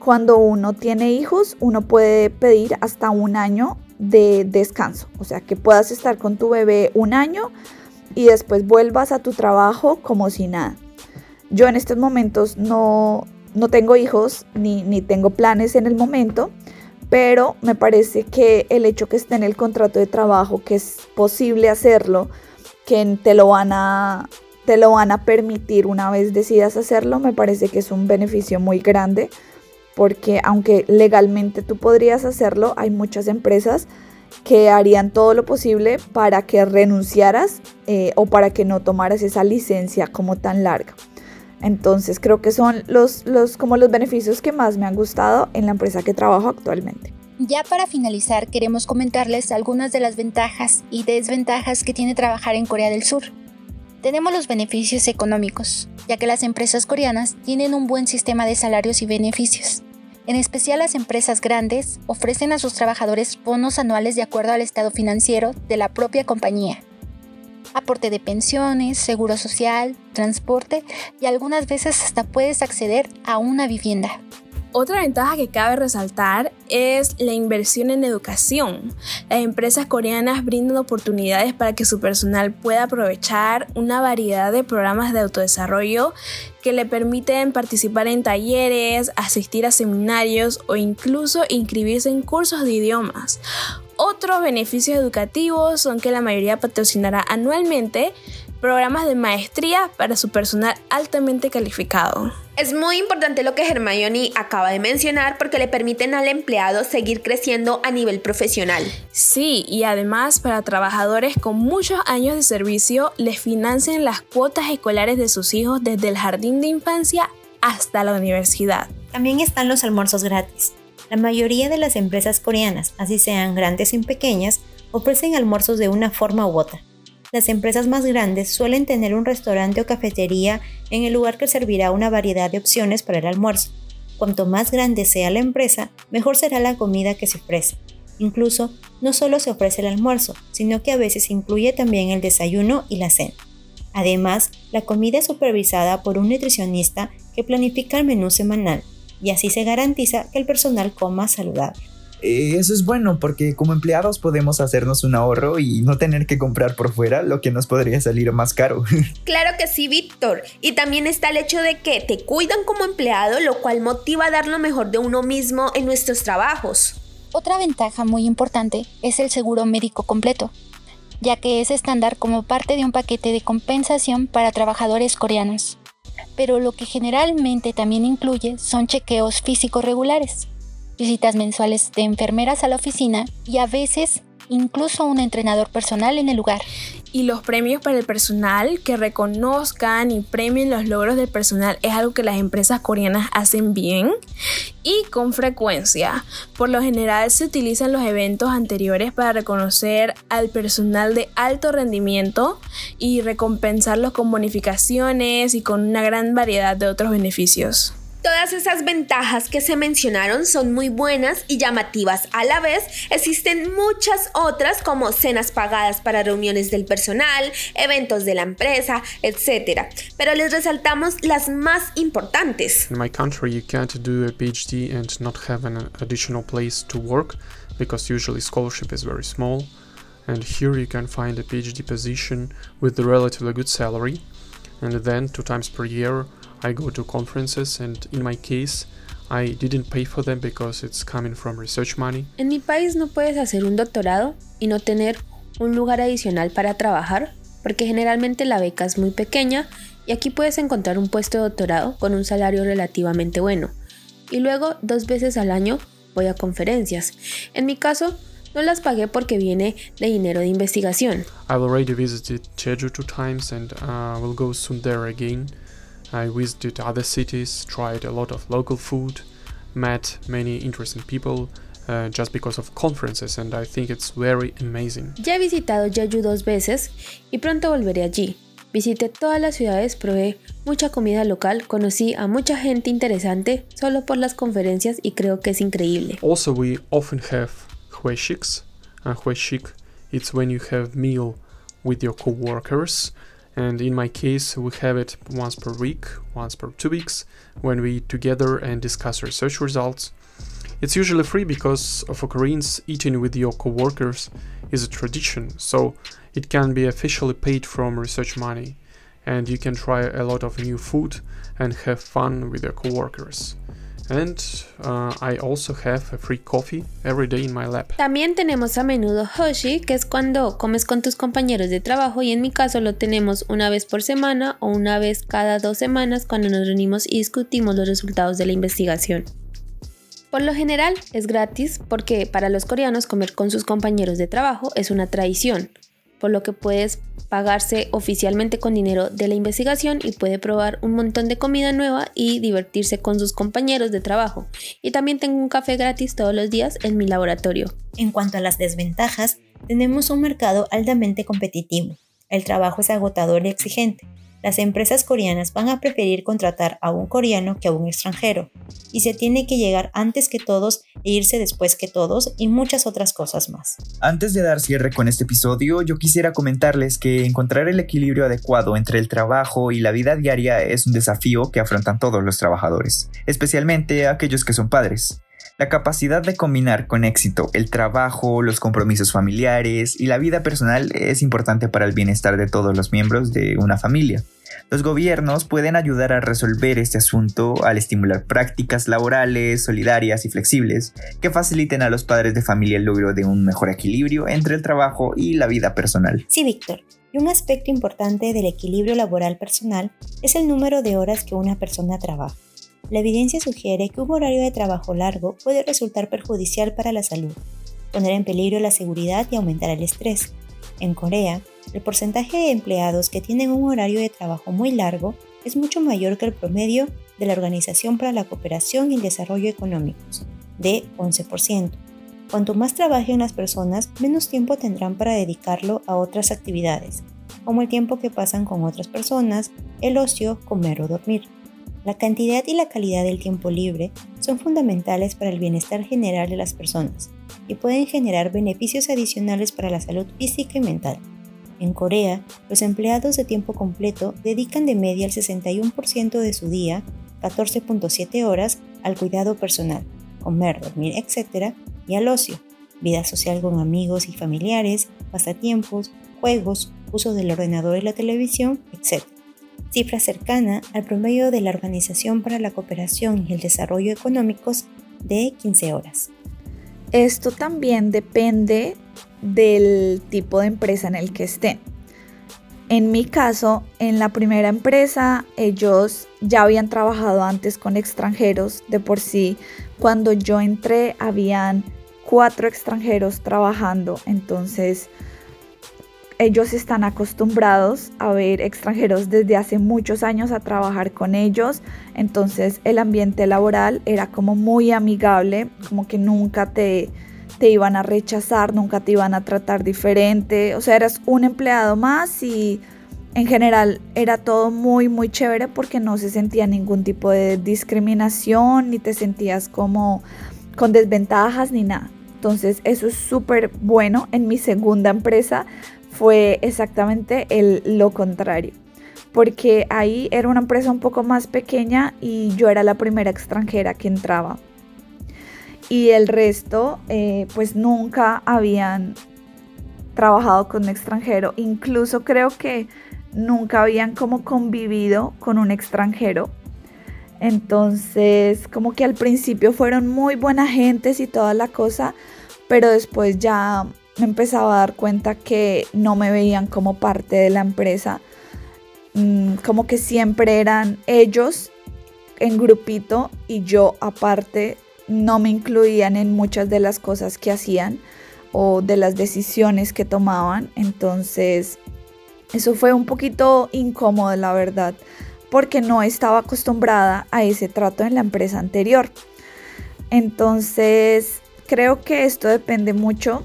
cuando uno tiene hijos, uno puede pedir hasta un año de descanso. O sea, que puedas estar con tu bebé un año y después vuelvas a tu trabajo como si nada. Yo en estos momentos no, no tengo hijos ni, ni tengo planes en el momento, pero me parece que el hecho que esté en el contrato de trabajo, que es posible hacerlo, que te lo van a te lo van a permitir una vez decidas hacerlo, me parece que es un beneficio muy grande porque aunque legalmente tú podrías hacerlo, hay muchas empresas que harían todo lo posible para que renunciaras eh, o para que no tomaras esa licencia como tan larga. Entonces creo que son los, los, como los beneficios que más me han gustado en la empresa que trabajo actualmente. Ya para finalizar, queremos comentarles algunas de las ventajas y desventajas que tiene trabajar en Corea del Sur. Tenemos los beneficios económicos, ya que las empresas coreanas tienen un buen sistema de salarios y beneficios. En especial las empresas grandes ofrecen a sus trabajadores bonos anuales de acuerdo al estado financiero de la propia compañía. Aporte de pensiones, seguro social, transporte y algunas veces hasta puedes acceder a una vivienda. Otra ventaja que cabe resaltar es la inversión en educación. Las empresas coreanas brindan oportunidades para que su personal pueda aprovechar una variedad de programas de autodesarrollo que le permiten participar en talleres, asistir a seminarios o incluso inscribirse en cursos de idiomas. Otros beneficios educativos son que la mayoría patrocinará anualmente programas de maestría para su personal altamente calificado. Es muy importante lo que Hermione acaba de mencionar porque le permiten al empleado seguir creciendo a nivel profesional. Sí, y además para trabajadores con muchos años de servicio les financian las cuotas escolares de sus hijos desde el jardín de infancia hasta la universidad. También están los almuerzos gratis. La mayoría de las empresas coreanas, así sean grandes y pequeñas, ofrecen almuerzos de una forma u otra. Las empresas más grandes suelen tener un restaurante o cafetería en el lugar que servirá una variedad de opciones para el almuerzo. Cuanto más grande sea la empresa, mejor será la comida que se ofrece. Incluso, no solo se ofrece el almuerzo, sino que a veces incluye también el desayuno y la cena. Además, la comida es supervisada por un nutricionista que planifica el menú semanal, y así se garantiza que el personal coma saludable. Eh, eso es bueno porque como empleados podemos hacernos un ahorro y no tener que comprar por fuera lo que nos podría salir más caro. Claro que sí, Víctor. Y también está el hecho de que te cuidan como empleado, lo cual motiva a dar lo mejor de uno mismo en nuestros trabajos. Otra ventaja muy importante es el seguro médico completo, ya que es estándar como parte de un paquete de compensación para trabajadores coreanos. Pero lo que generalmente también incluye son chequeos físicos regulares, visitas mensuales de enfermeras a la oficina y a veces incluso un entrenador personal en el lugar. Y los premios para el personal, que reconozcan y premien los logros del personal, es algo que las empresas coreanas hacen bien y con frecuencia. Por lo general se utilizan los eventos anteriores para reconocer al personal de alto rendimiento y recompensarlos con bonificaciones y con una gran variedad de otros beneficios. Todas esas ventajas que se mencionaron son muy buenas y llamativas. A la vez, existen muchas otras como cenas pagadas para reuniones del personal, eventos de la empresa, etc. Pero les resaltamos las más importantes. In my country, you can't do a PhD and not have an additional place to work because usually scholarship is very small. And here you can find a PhD position with a relatively good salary. And then two times per year I go to conferences and in my case I didn't pay for them because it's coming from research money. En mi país no puedes hacer un doctorado y no tener un lugar adicional para trabajar porque generalmente la beca es muy pequeña y aquí puedes encontrar un puesto de doctorado con un salario relativamente bueno. Y luego dos veces al año voy a conferencias. En mi caso, no las pagué porque viene de dinero de investigación. I've already visited Jeju two times and uh, will go soon there again. I visited other cities, tried a lot of local food, met many interesting people uh, just because of conferences and I think it's very amazing. Ya he visitado Jeju dos veces y pronto volveré allí. Visité todas las ciudades, probé mucha comida local, conocí a mucha gente interesante solo por las conferencias y creo que es increíble. Also we often have hueshiks. Uh, hueshik it's when you have meal with your co-workers and in my case we have it once per week once per two weeks when we together and discuss research results. It's usually free because for koreans eating with your co-workers is a tradition so it can be officially paid from research money. And you can try a lot of new food and have fun with your co-workers And uh, I also have a free coffee every day in my lab. También tenemos a menudo Hoshi, que es cuando comes con tus compañeros de trabajo y en mi caso lo tenemos una vez por semana o una vez cada dos semanas cuando nos reunimos y discutimos los resultados de la investigación. Por lo general es gratis porque para los coreanos comer con sus compañeros de trabajo es una tradición por lo que puedes pagarse oficialmente con dinero de la investigación y puede probar un montón de comida nueva y divertirse con sus compañeros de trabajo. Y también tengo un café gratis todos los días en mi laboratorio. En cuanto a las desventajas, tenemos un mercado altamente competitivo. El trabajo es agotador y exigente. Las empresas coreanas van a preferir contratar a un coreano que a un extranjero, y se tiene que llegar antes que todos e irse después que todos y muchas otras cosas más. Antes de dar cierre con este episodio, yo quisiera comentarles que encontrar el equilibrio adecuado entre el trabajo y la vida diaria es un desafío que afrontan todos los trabajadores, especialmente aquellos que son padres. La capacidad de combinar con éxito el trabajo, los compromisos familiares y la vida personal es importante para el bienestar de todos los miembros de una familia. Los gobiernos pueden ayudar a resolver este asunto al estimular prácticas laborales, solidarias y flexibles que faciliten a los padres de familia el logro de un mejor equilibrio entre el trabajo y la vida personal. Sí, Víctor. Y un aspecto importante del equilibrio laboral personal es el número de horas que una persona trabaja. La evidencia sugiere que un horario de trabajo largo puede resultar perjudicial para la salud, poner en peligro la seguridad y aumentar el estrés. En Corea, el porcentaje de empleados que tienen un horario de trabajo muy largo es mucho mayor que el promedio de la Organización para la Cooperación y el Desarrollo Económicos, de 11%. Cuanto más trabajen las personas, menos tiempo tendrán para dedicarlo a otras actividades, como el tiempo que pasan con otras personas, el ocio, comer o dormir. La cantidad y la calidad del tiempo libre son fundamentales para el bienestar general de las personas y pueden generar beneficios adicionales para la salud física y mental. En Corea, los empleados de tiempo completo dedican de media el 61% de su día, 14.7 horas, al cuidado personal, comer, dormir, etc., y al ocio, vida social con amigos y familiares, pasatiempos, juegos, uso del ordenador y la televisión, etc cifra cercana al promedio de la Organización para la Cooperación y el Desarrollo Económicos de 15 horas. Esto también depende del tipo de empresa en el que estén. En mi caso, en la primera empresa, ellos ya habían trabajado antes con extranjeros. De por sí, cuando yo entré, habían cuatro extranjeros trabajando. Entonces, ellos están acostumbrados a ver extranjeros desde hace muchos años a trabajar con ellos, entonces el ambiente laboral era como muy amigable, como que nunca te, te iban a rechazar, nunca te iban a tratar diferente, o sea, eras un empleado más y en general era todo muy muy chévere porque no se sentía ningún tipo de discriminación ni te sentías como con desventajas ni nada. Entonces eso es súper bueno. En mi segunda empresa fue exactamente el, lo contrario. Porque ahí era una empresa un poco más pequeña y yo era la primera extranjera que entraba. Y el resto, eh, pues nunca habían trabajado con un extranjero. Incluso creo que nunca habían como convivido con un extranjero. Entonces, como que al principio fueron muy buena gentes y toda la cosa, pero después ya me empezaba a dar cuenta que no me veían como parte de la empresa, mm, como que siempre eran ellos en grupito y yo aparte no me incluían en muchas de las cosas que hacían o de las decisiones que tomaban. Entonces, eso fue un poquito incómodo, la verdad, porque no estaba acostumbrada a ese trato en la empresa anterior. Entonces, creo que esto depende mucho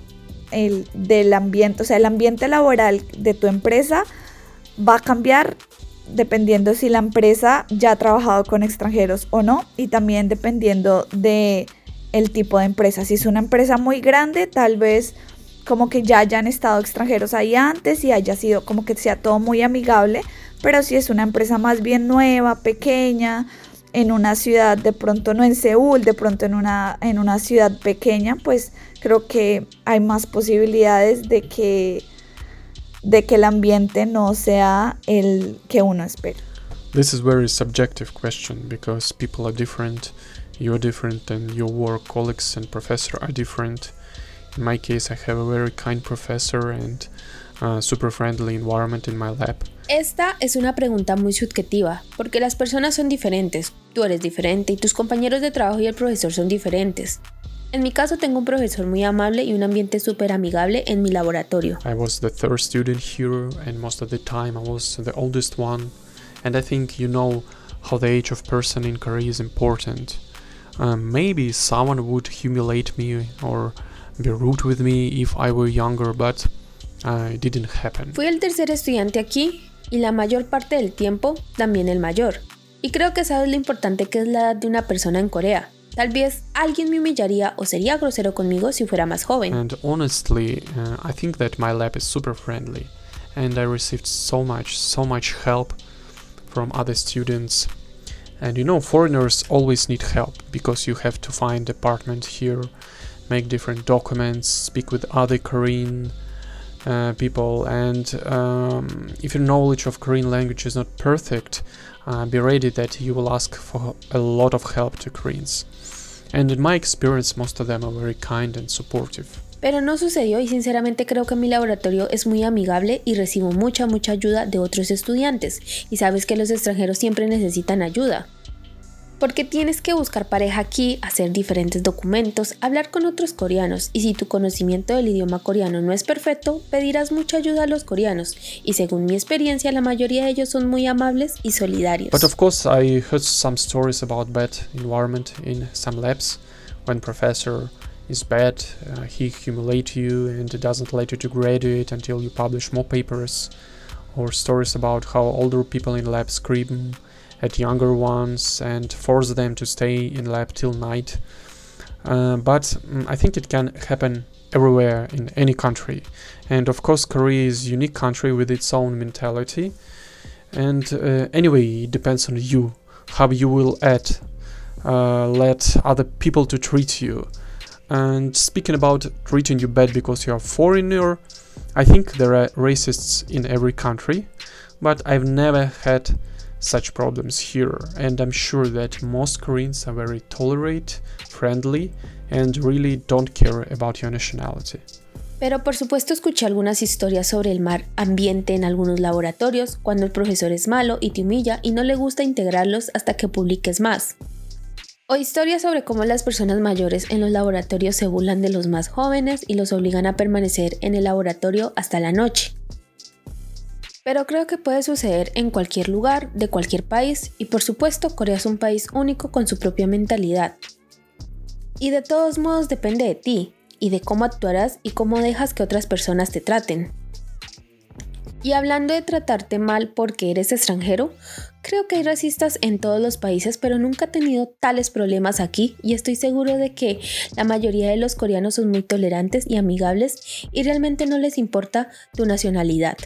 el, del ambiente, o sea, el ambiente laboral de tu empresa va a cambiar dependiendo si la empresa ya ha trabajado con extranjeros o no y también dependiendo de el tipo de empresa. Si es una empresa muy grande, tal vez como que ya hayan estado extranjeros ahí antes y haya sido como que sea todo muy amigable, pero si es una empresa más bien nueva, pequeña, en una ciudad, de pronto no en Seúl, de pronto en una, en una ciudad pequeña, pues creo que hay más posibilidades de que, de que el ambiente no sea el que uno espera. This is very subjective question because people are different, you're different, and your work colleagues and professor are different. In my case, I have a very kind professor and a super friendly environment in my lab. Esta es una pregunta muy subjetiva, porque las personas son diferentes, tú eres diferente y tus compañeros de trabajo y el profesor son diferentes. En mi caso tengo un profesor muy amable y un ambiente súper amigable en mi laboratorio. I was the third student here and most of the time I was the oldest one. And I think you know how the age of person in Korea is important. Um, maybe someone would humiliate me or be rude with me if I were younger, but uh, it didn't happen. Fui el tercer estudiante aquí y la mayor parte del tiempo también el mayor. Y creo que sabes lo importante que es la edad de una persona en Corea. Tal vez alguien me humillaría o sería grosero conmigo si fuera más joven. And honestly, uh, I think that my lab is super friendly, and I received so much, so much help from other students. And you know, foreigners always need help because you have to find apartment here, make different documents, speak with other Korean uh, people, and um, if your knowledge of Korean language is not perfect, uh, be ready that you will ask for a lot of help to Koreans. And in my experience, most of them are very kind and supportive. Pero no sucedió y sinceramente creo que mi laboratorio es muy amigable y recibo mucha, mucha ayuda de otros estudiantes. Y sabes que los extranjeros siempre necesitan ayuda. Porque tienes que buscar pareja aquí, hacer diferentes documentos, hablar con otros coreanos. Y si tu conocimiento del idioma coreano no es perfecto, pedirás mucha ayuda a los coreanos. Y según mi experiencia la mayoría de ellos son muy amables y solidarios. But of course, I heard some stories about bad environment in some labs. When professor is bad, uh, he humiliates you and doesn't let you to graduate until you publish more papers, or stories about how older people in lab scream at younger ones and force them to stay in lab till night. Uh, but mm, I think it can happen everywhere in any country. And of course, Korea is a unique country with its own mentality. And uh, anyway, it depends on you how you will add, uh, let other people to treat you. And speaking about treating you bad because you're a foreigner, I think there are racists in every country, but I've never had such problems here, and I'm sure that most Koreans are very tolerant, friendly, and really don't care about your nationality. Pero por supuesto escuché algunas historias sobre el mal ambiente en algunos laboratorios, cuando el profesor es malo y te humilla y no le gusta integrarlos hasta que publiques más. O historias sobre cómo las personas mayores en los laboratorios se burlan de los más jóvenes y los obligan a permanecer en el laboratorio hasta la noche. Pero creo que puede suceder en cualquier lugar, de cualquier país, y por supuesto Corea es un país único con su propia mentalidad. Y de todos modos depende de ti, y de cómo actuarás y cómo dejas que otras personas te traten. Y hablando de tratarte mal porque eres extranjero, creo que hay racistas en todos los países, pero nunca he tenido tales problemas aquí y estoy seguro de que la mayoría de los coreanos son muy tolerantes y amigables y realmente no les importa tu nacionalidad.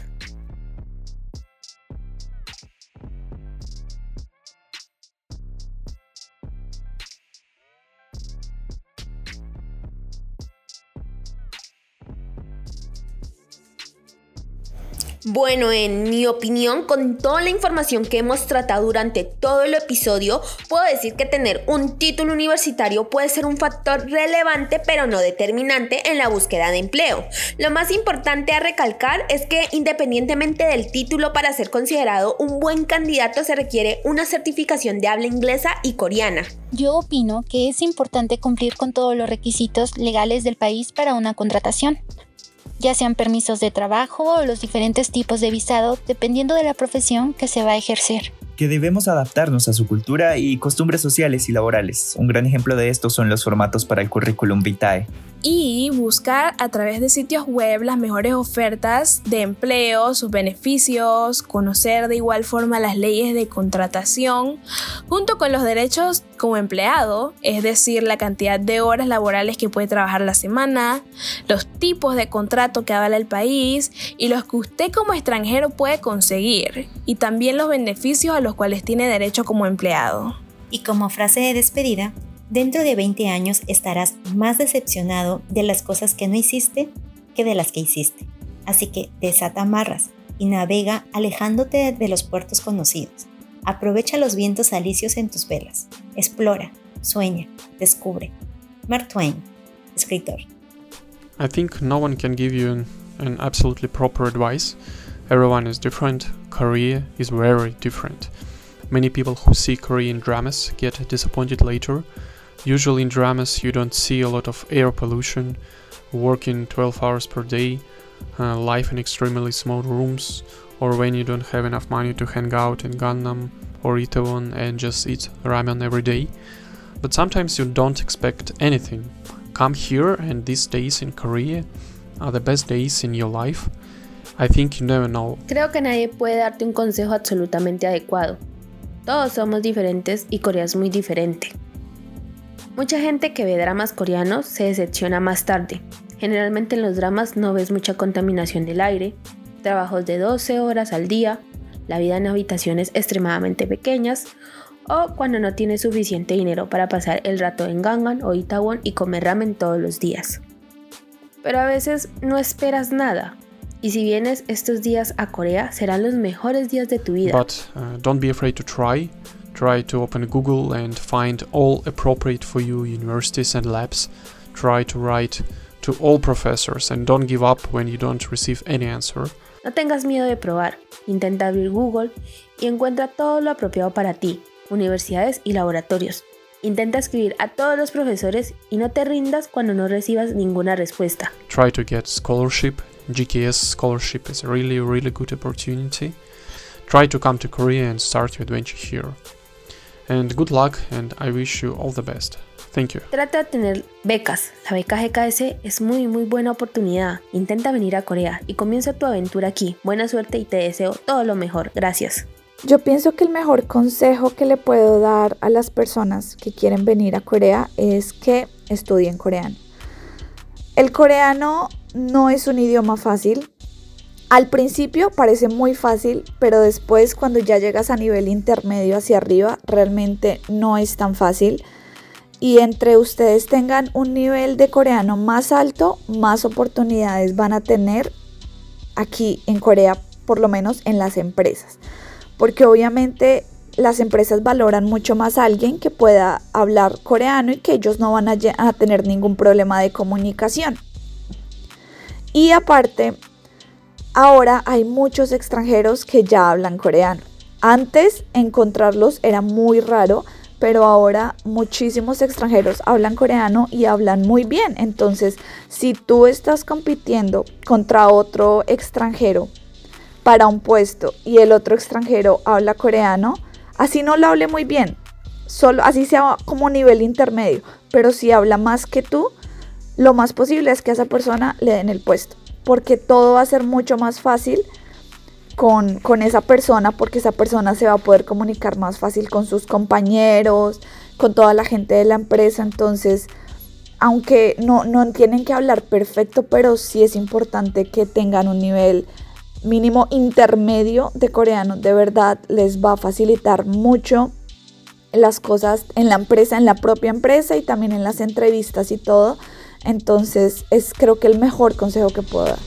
Bueno, en mi opinión, con toda la información que hemos tratado durante todo el episodio, puedo decir que tener un título universitario puede ser un factor relevante pero no determinante en la búsqueda de empleo. Lo más importante a recalcar es que independientemente del título para ser considerado un buen candidato se requiere una certificación de habla inglesa y coreana. Yo opino que es importante cumplir con todos los requisitos legales del país para una contratación ya sean permisos de trabajo o los diferentes tipos de visado dependiendo de la profesión que se va a ejercer que debemos adaptarnos a su cultura y costumbres sociales y laborales. Un gran ejemplo de esto son los formatos para el currículum vitae. Y buscar a través de sitios web las mejores ofertas de empleo, sus beneficios, conocer de igual forma las leyes de contratación, junto con los derechos como empleado, es decir, la cantidad de horas laborales que puede trabajar la semana, los tipos de contrato que avala el país y los que usted como extranjero puede conseguir, y también los beneficios a los cuales tiene derecho como empleado. Y como frase de despedida, dentro de 20 años estarás más decepcionado de las cosas que no hiciste que de las que hiciste. Así que desata amarras y navega alejándote de los puertos conocidos. Aprovecha los vientos alicios en tus velas. Explora, sueña, descubre. Mark Twain, escritor. I think no one can give you an, an absolutely proper advice. Everyone is different. Korea is very different. Many people who see Korean dramas get disappointed later. Usually in dramas you don't see a lot of air pollution, working 12 hours per day, uh, life in extremely small rooms, or when you don't have enough money to hang out in Gangnam or Itaewon and just eat ramen every day. But sometimes you don't expect anything. Come here and these days in Korea are the best days in your life I think you never know. Creo que nadie puede darte un consejo absolutamente adecuado. Todos somos diferentes y Corea es muy diferente. Mucha gente que ve dramas coreanos se decepciona más tarde. Generalmente en los dramas no ves mucha contaminación del aire, trabajos de 12 horas al día, la vida en habitaciones extremadamente pequeñas o cuando no tienes suficiente dinero para pasar el rato en Gangan o Itaewon y comer ramen todos los días. Pero a veces no esperas nada. Y si vienes estos días a Corea, serán los mejores días de tu vida. But uh, don't be afraid to try. Try to open Google and find all appropriate for you universities and labs. Try to write to all professors and don't give up when you don't receive any answer. No tengas miedo de probar. Intenta abrir Google y encuentra todo lo apropiado para ti, universidades y laboratorios. Intenta escribir a todos los profesores y no te rindas cuando no recibas ninguna respuesta. Try to get scholarship. GKS scholarship is a really, really good opportunity. Try to come to Korea and start your adventure here. And good luck, and I wish you all the best. Thank you. Trata de tener becas. La beca GKS es muy muy buena oportunidad. Intenta venir a Corea y comienza tu aventura aquí. Buena suerte y te deseo todo lo mejor. Gracias. Yo pienso que el mejor consejo que le puedo dar a las personas que quieren venir a Corea es que estudien coreano. El coreano no es un idioma fácil. Al principio parece muy fácil, pero después cuando ya llegas a nivel intermedio hacia arriba, realmente no es tan fácil. Y entre ustedes tengan un nivel de coreano más alto, más oportunidades van a tener aquí en Corea, por lo menos en las empresas. Porque obviamente las empresas valoran mucho más a alguien que pueda hablar coreano y que ellos no van a, tener ningún problema de comunicación. Y aparte, ahora hay muchos extranjeros que ya hablan coreano. Antes encontrarlos era muy raro, pero ahora muchísimos extranjeros hablan coreano y hablan muy bien. Entonces, si tú estás compitiendo contra otro extranjero para un puesto y el otro extranjero habla coreano, así no lo hable muy bien, solo así sea como nivel intermedio, pero si habla más que tú, lo más posible es que a esa persona le den el puesto, porque todo va a ser mucho más fácil con, con, esa persona, porque esa persona se va a poder comunicar más fácil con sus compañeros, con toda la gente de la empresa. Entonces, aunque no, no tienen que hablar perfecto, pero sí es importante que tengan un nivel mínimo intermedio de coreano. De verdad, les va a facilitar mucho las cosas en la empresa, en la propia empresa y también en las entrevistas y todo entonces es creo que el mejor consejo que puedo dar.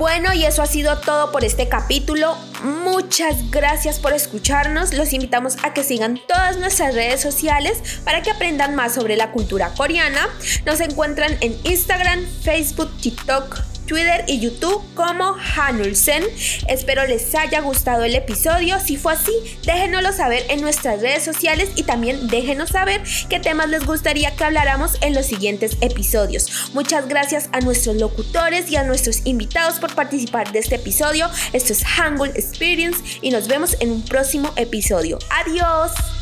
Bueno, y eso ha sido todo por este capítulo. Muchas gracias por escucharnos. Los invitamos a que sigan todas nuestras redes sociales para que aprendan más sobre la cultura coreana. Nos encuentran en Instagram, Facebook, TikTok, Twitter y YouTube como Hanulsen. Espero les haya gustado el episodio. Si fue así, déjenoslo saber en nuestras redes sociales y también déjenos saber qué temas les gustaría que habláramos en los siguientes episodios. Muchas gracias a nuestros locutores y a nuestros invitados por participar de este episodio. Esto es Hangul Experience y nos vemos en un próximo episodio. Adiós.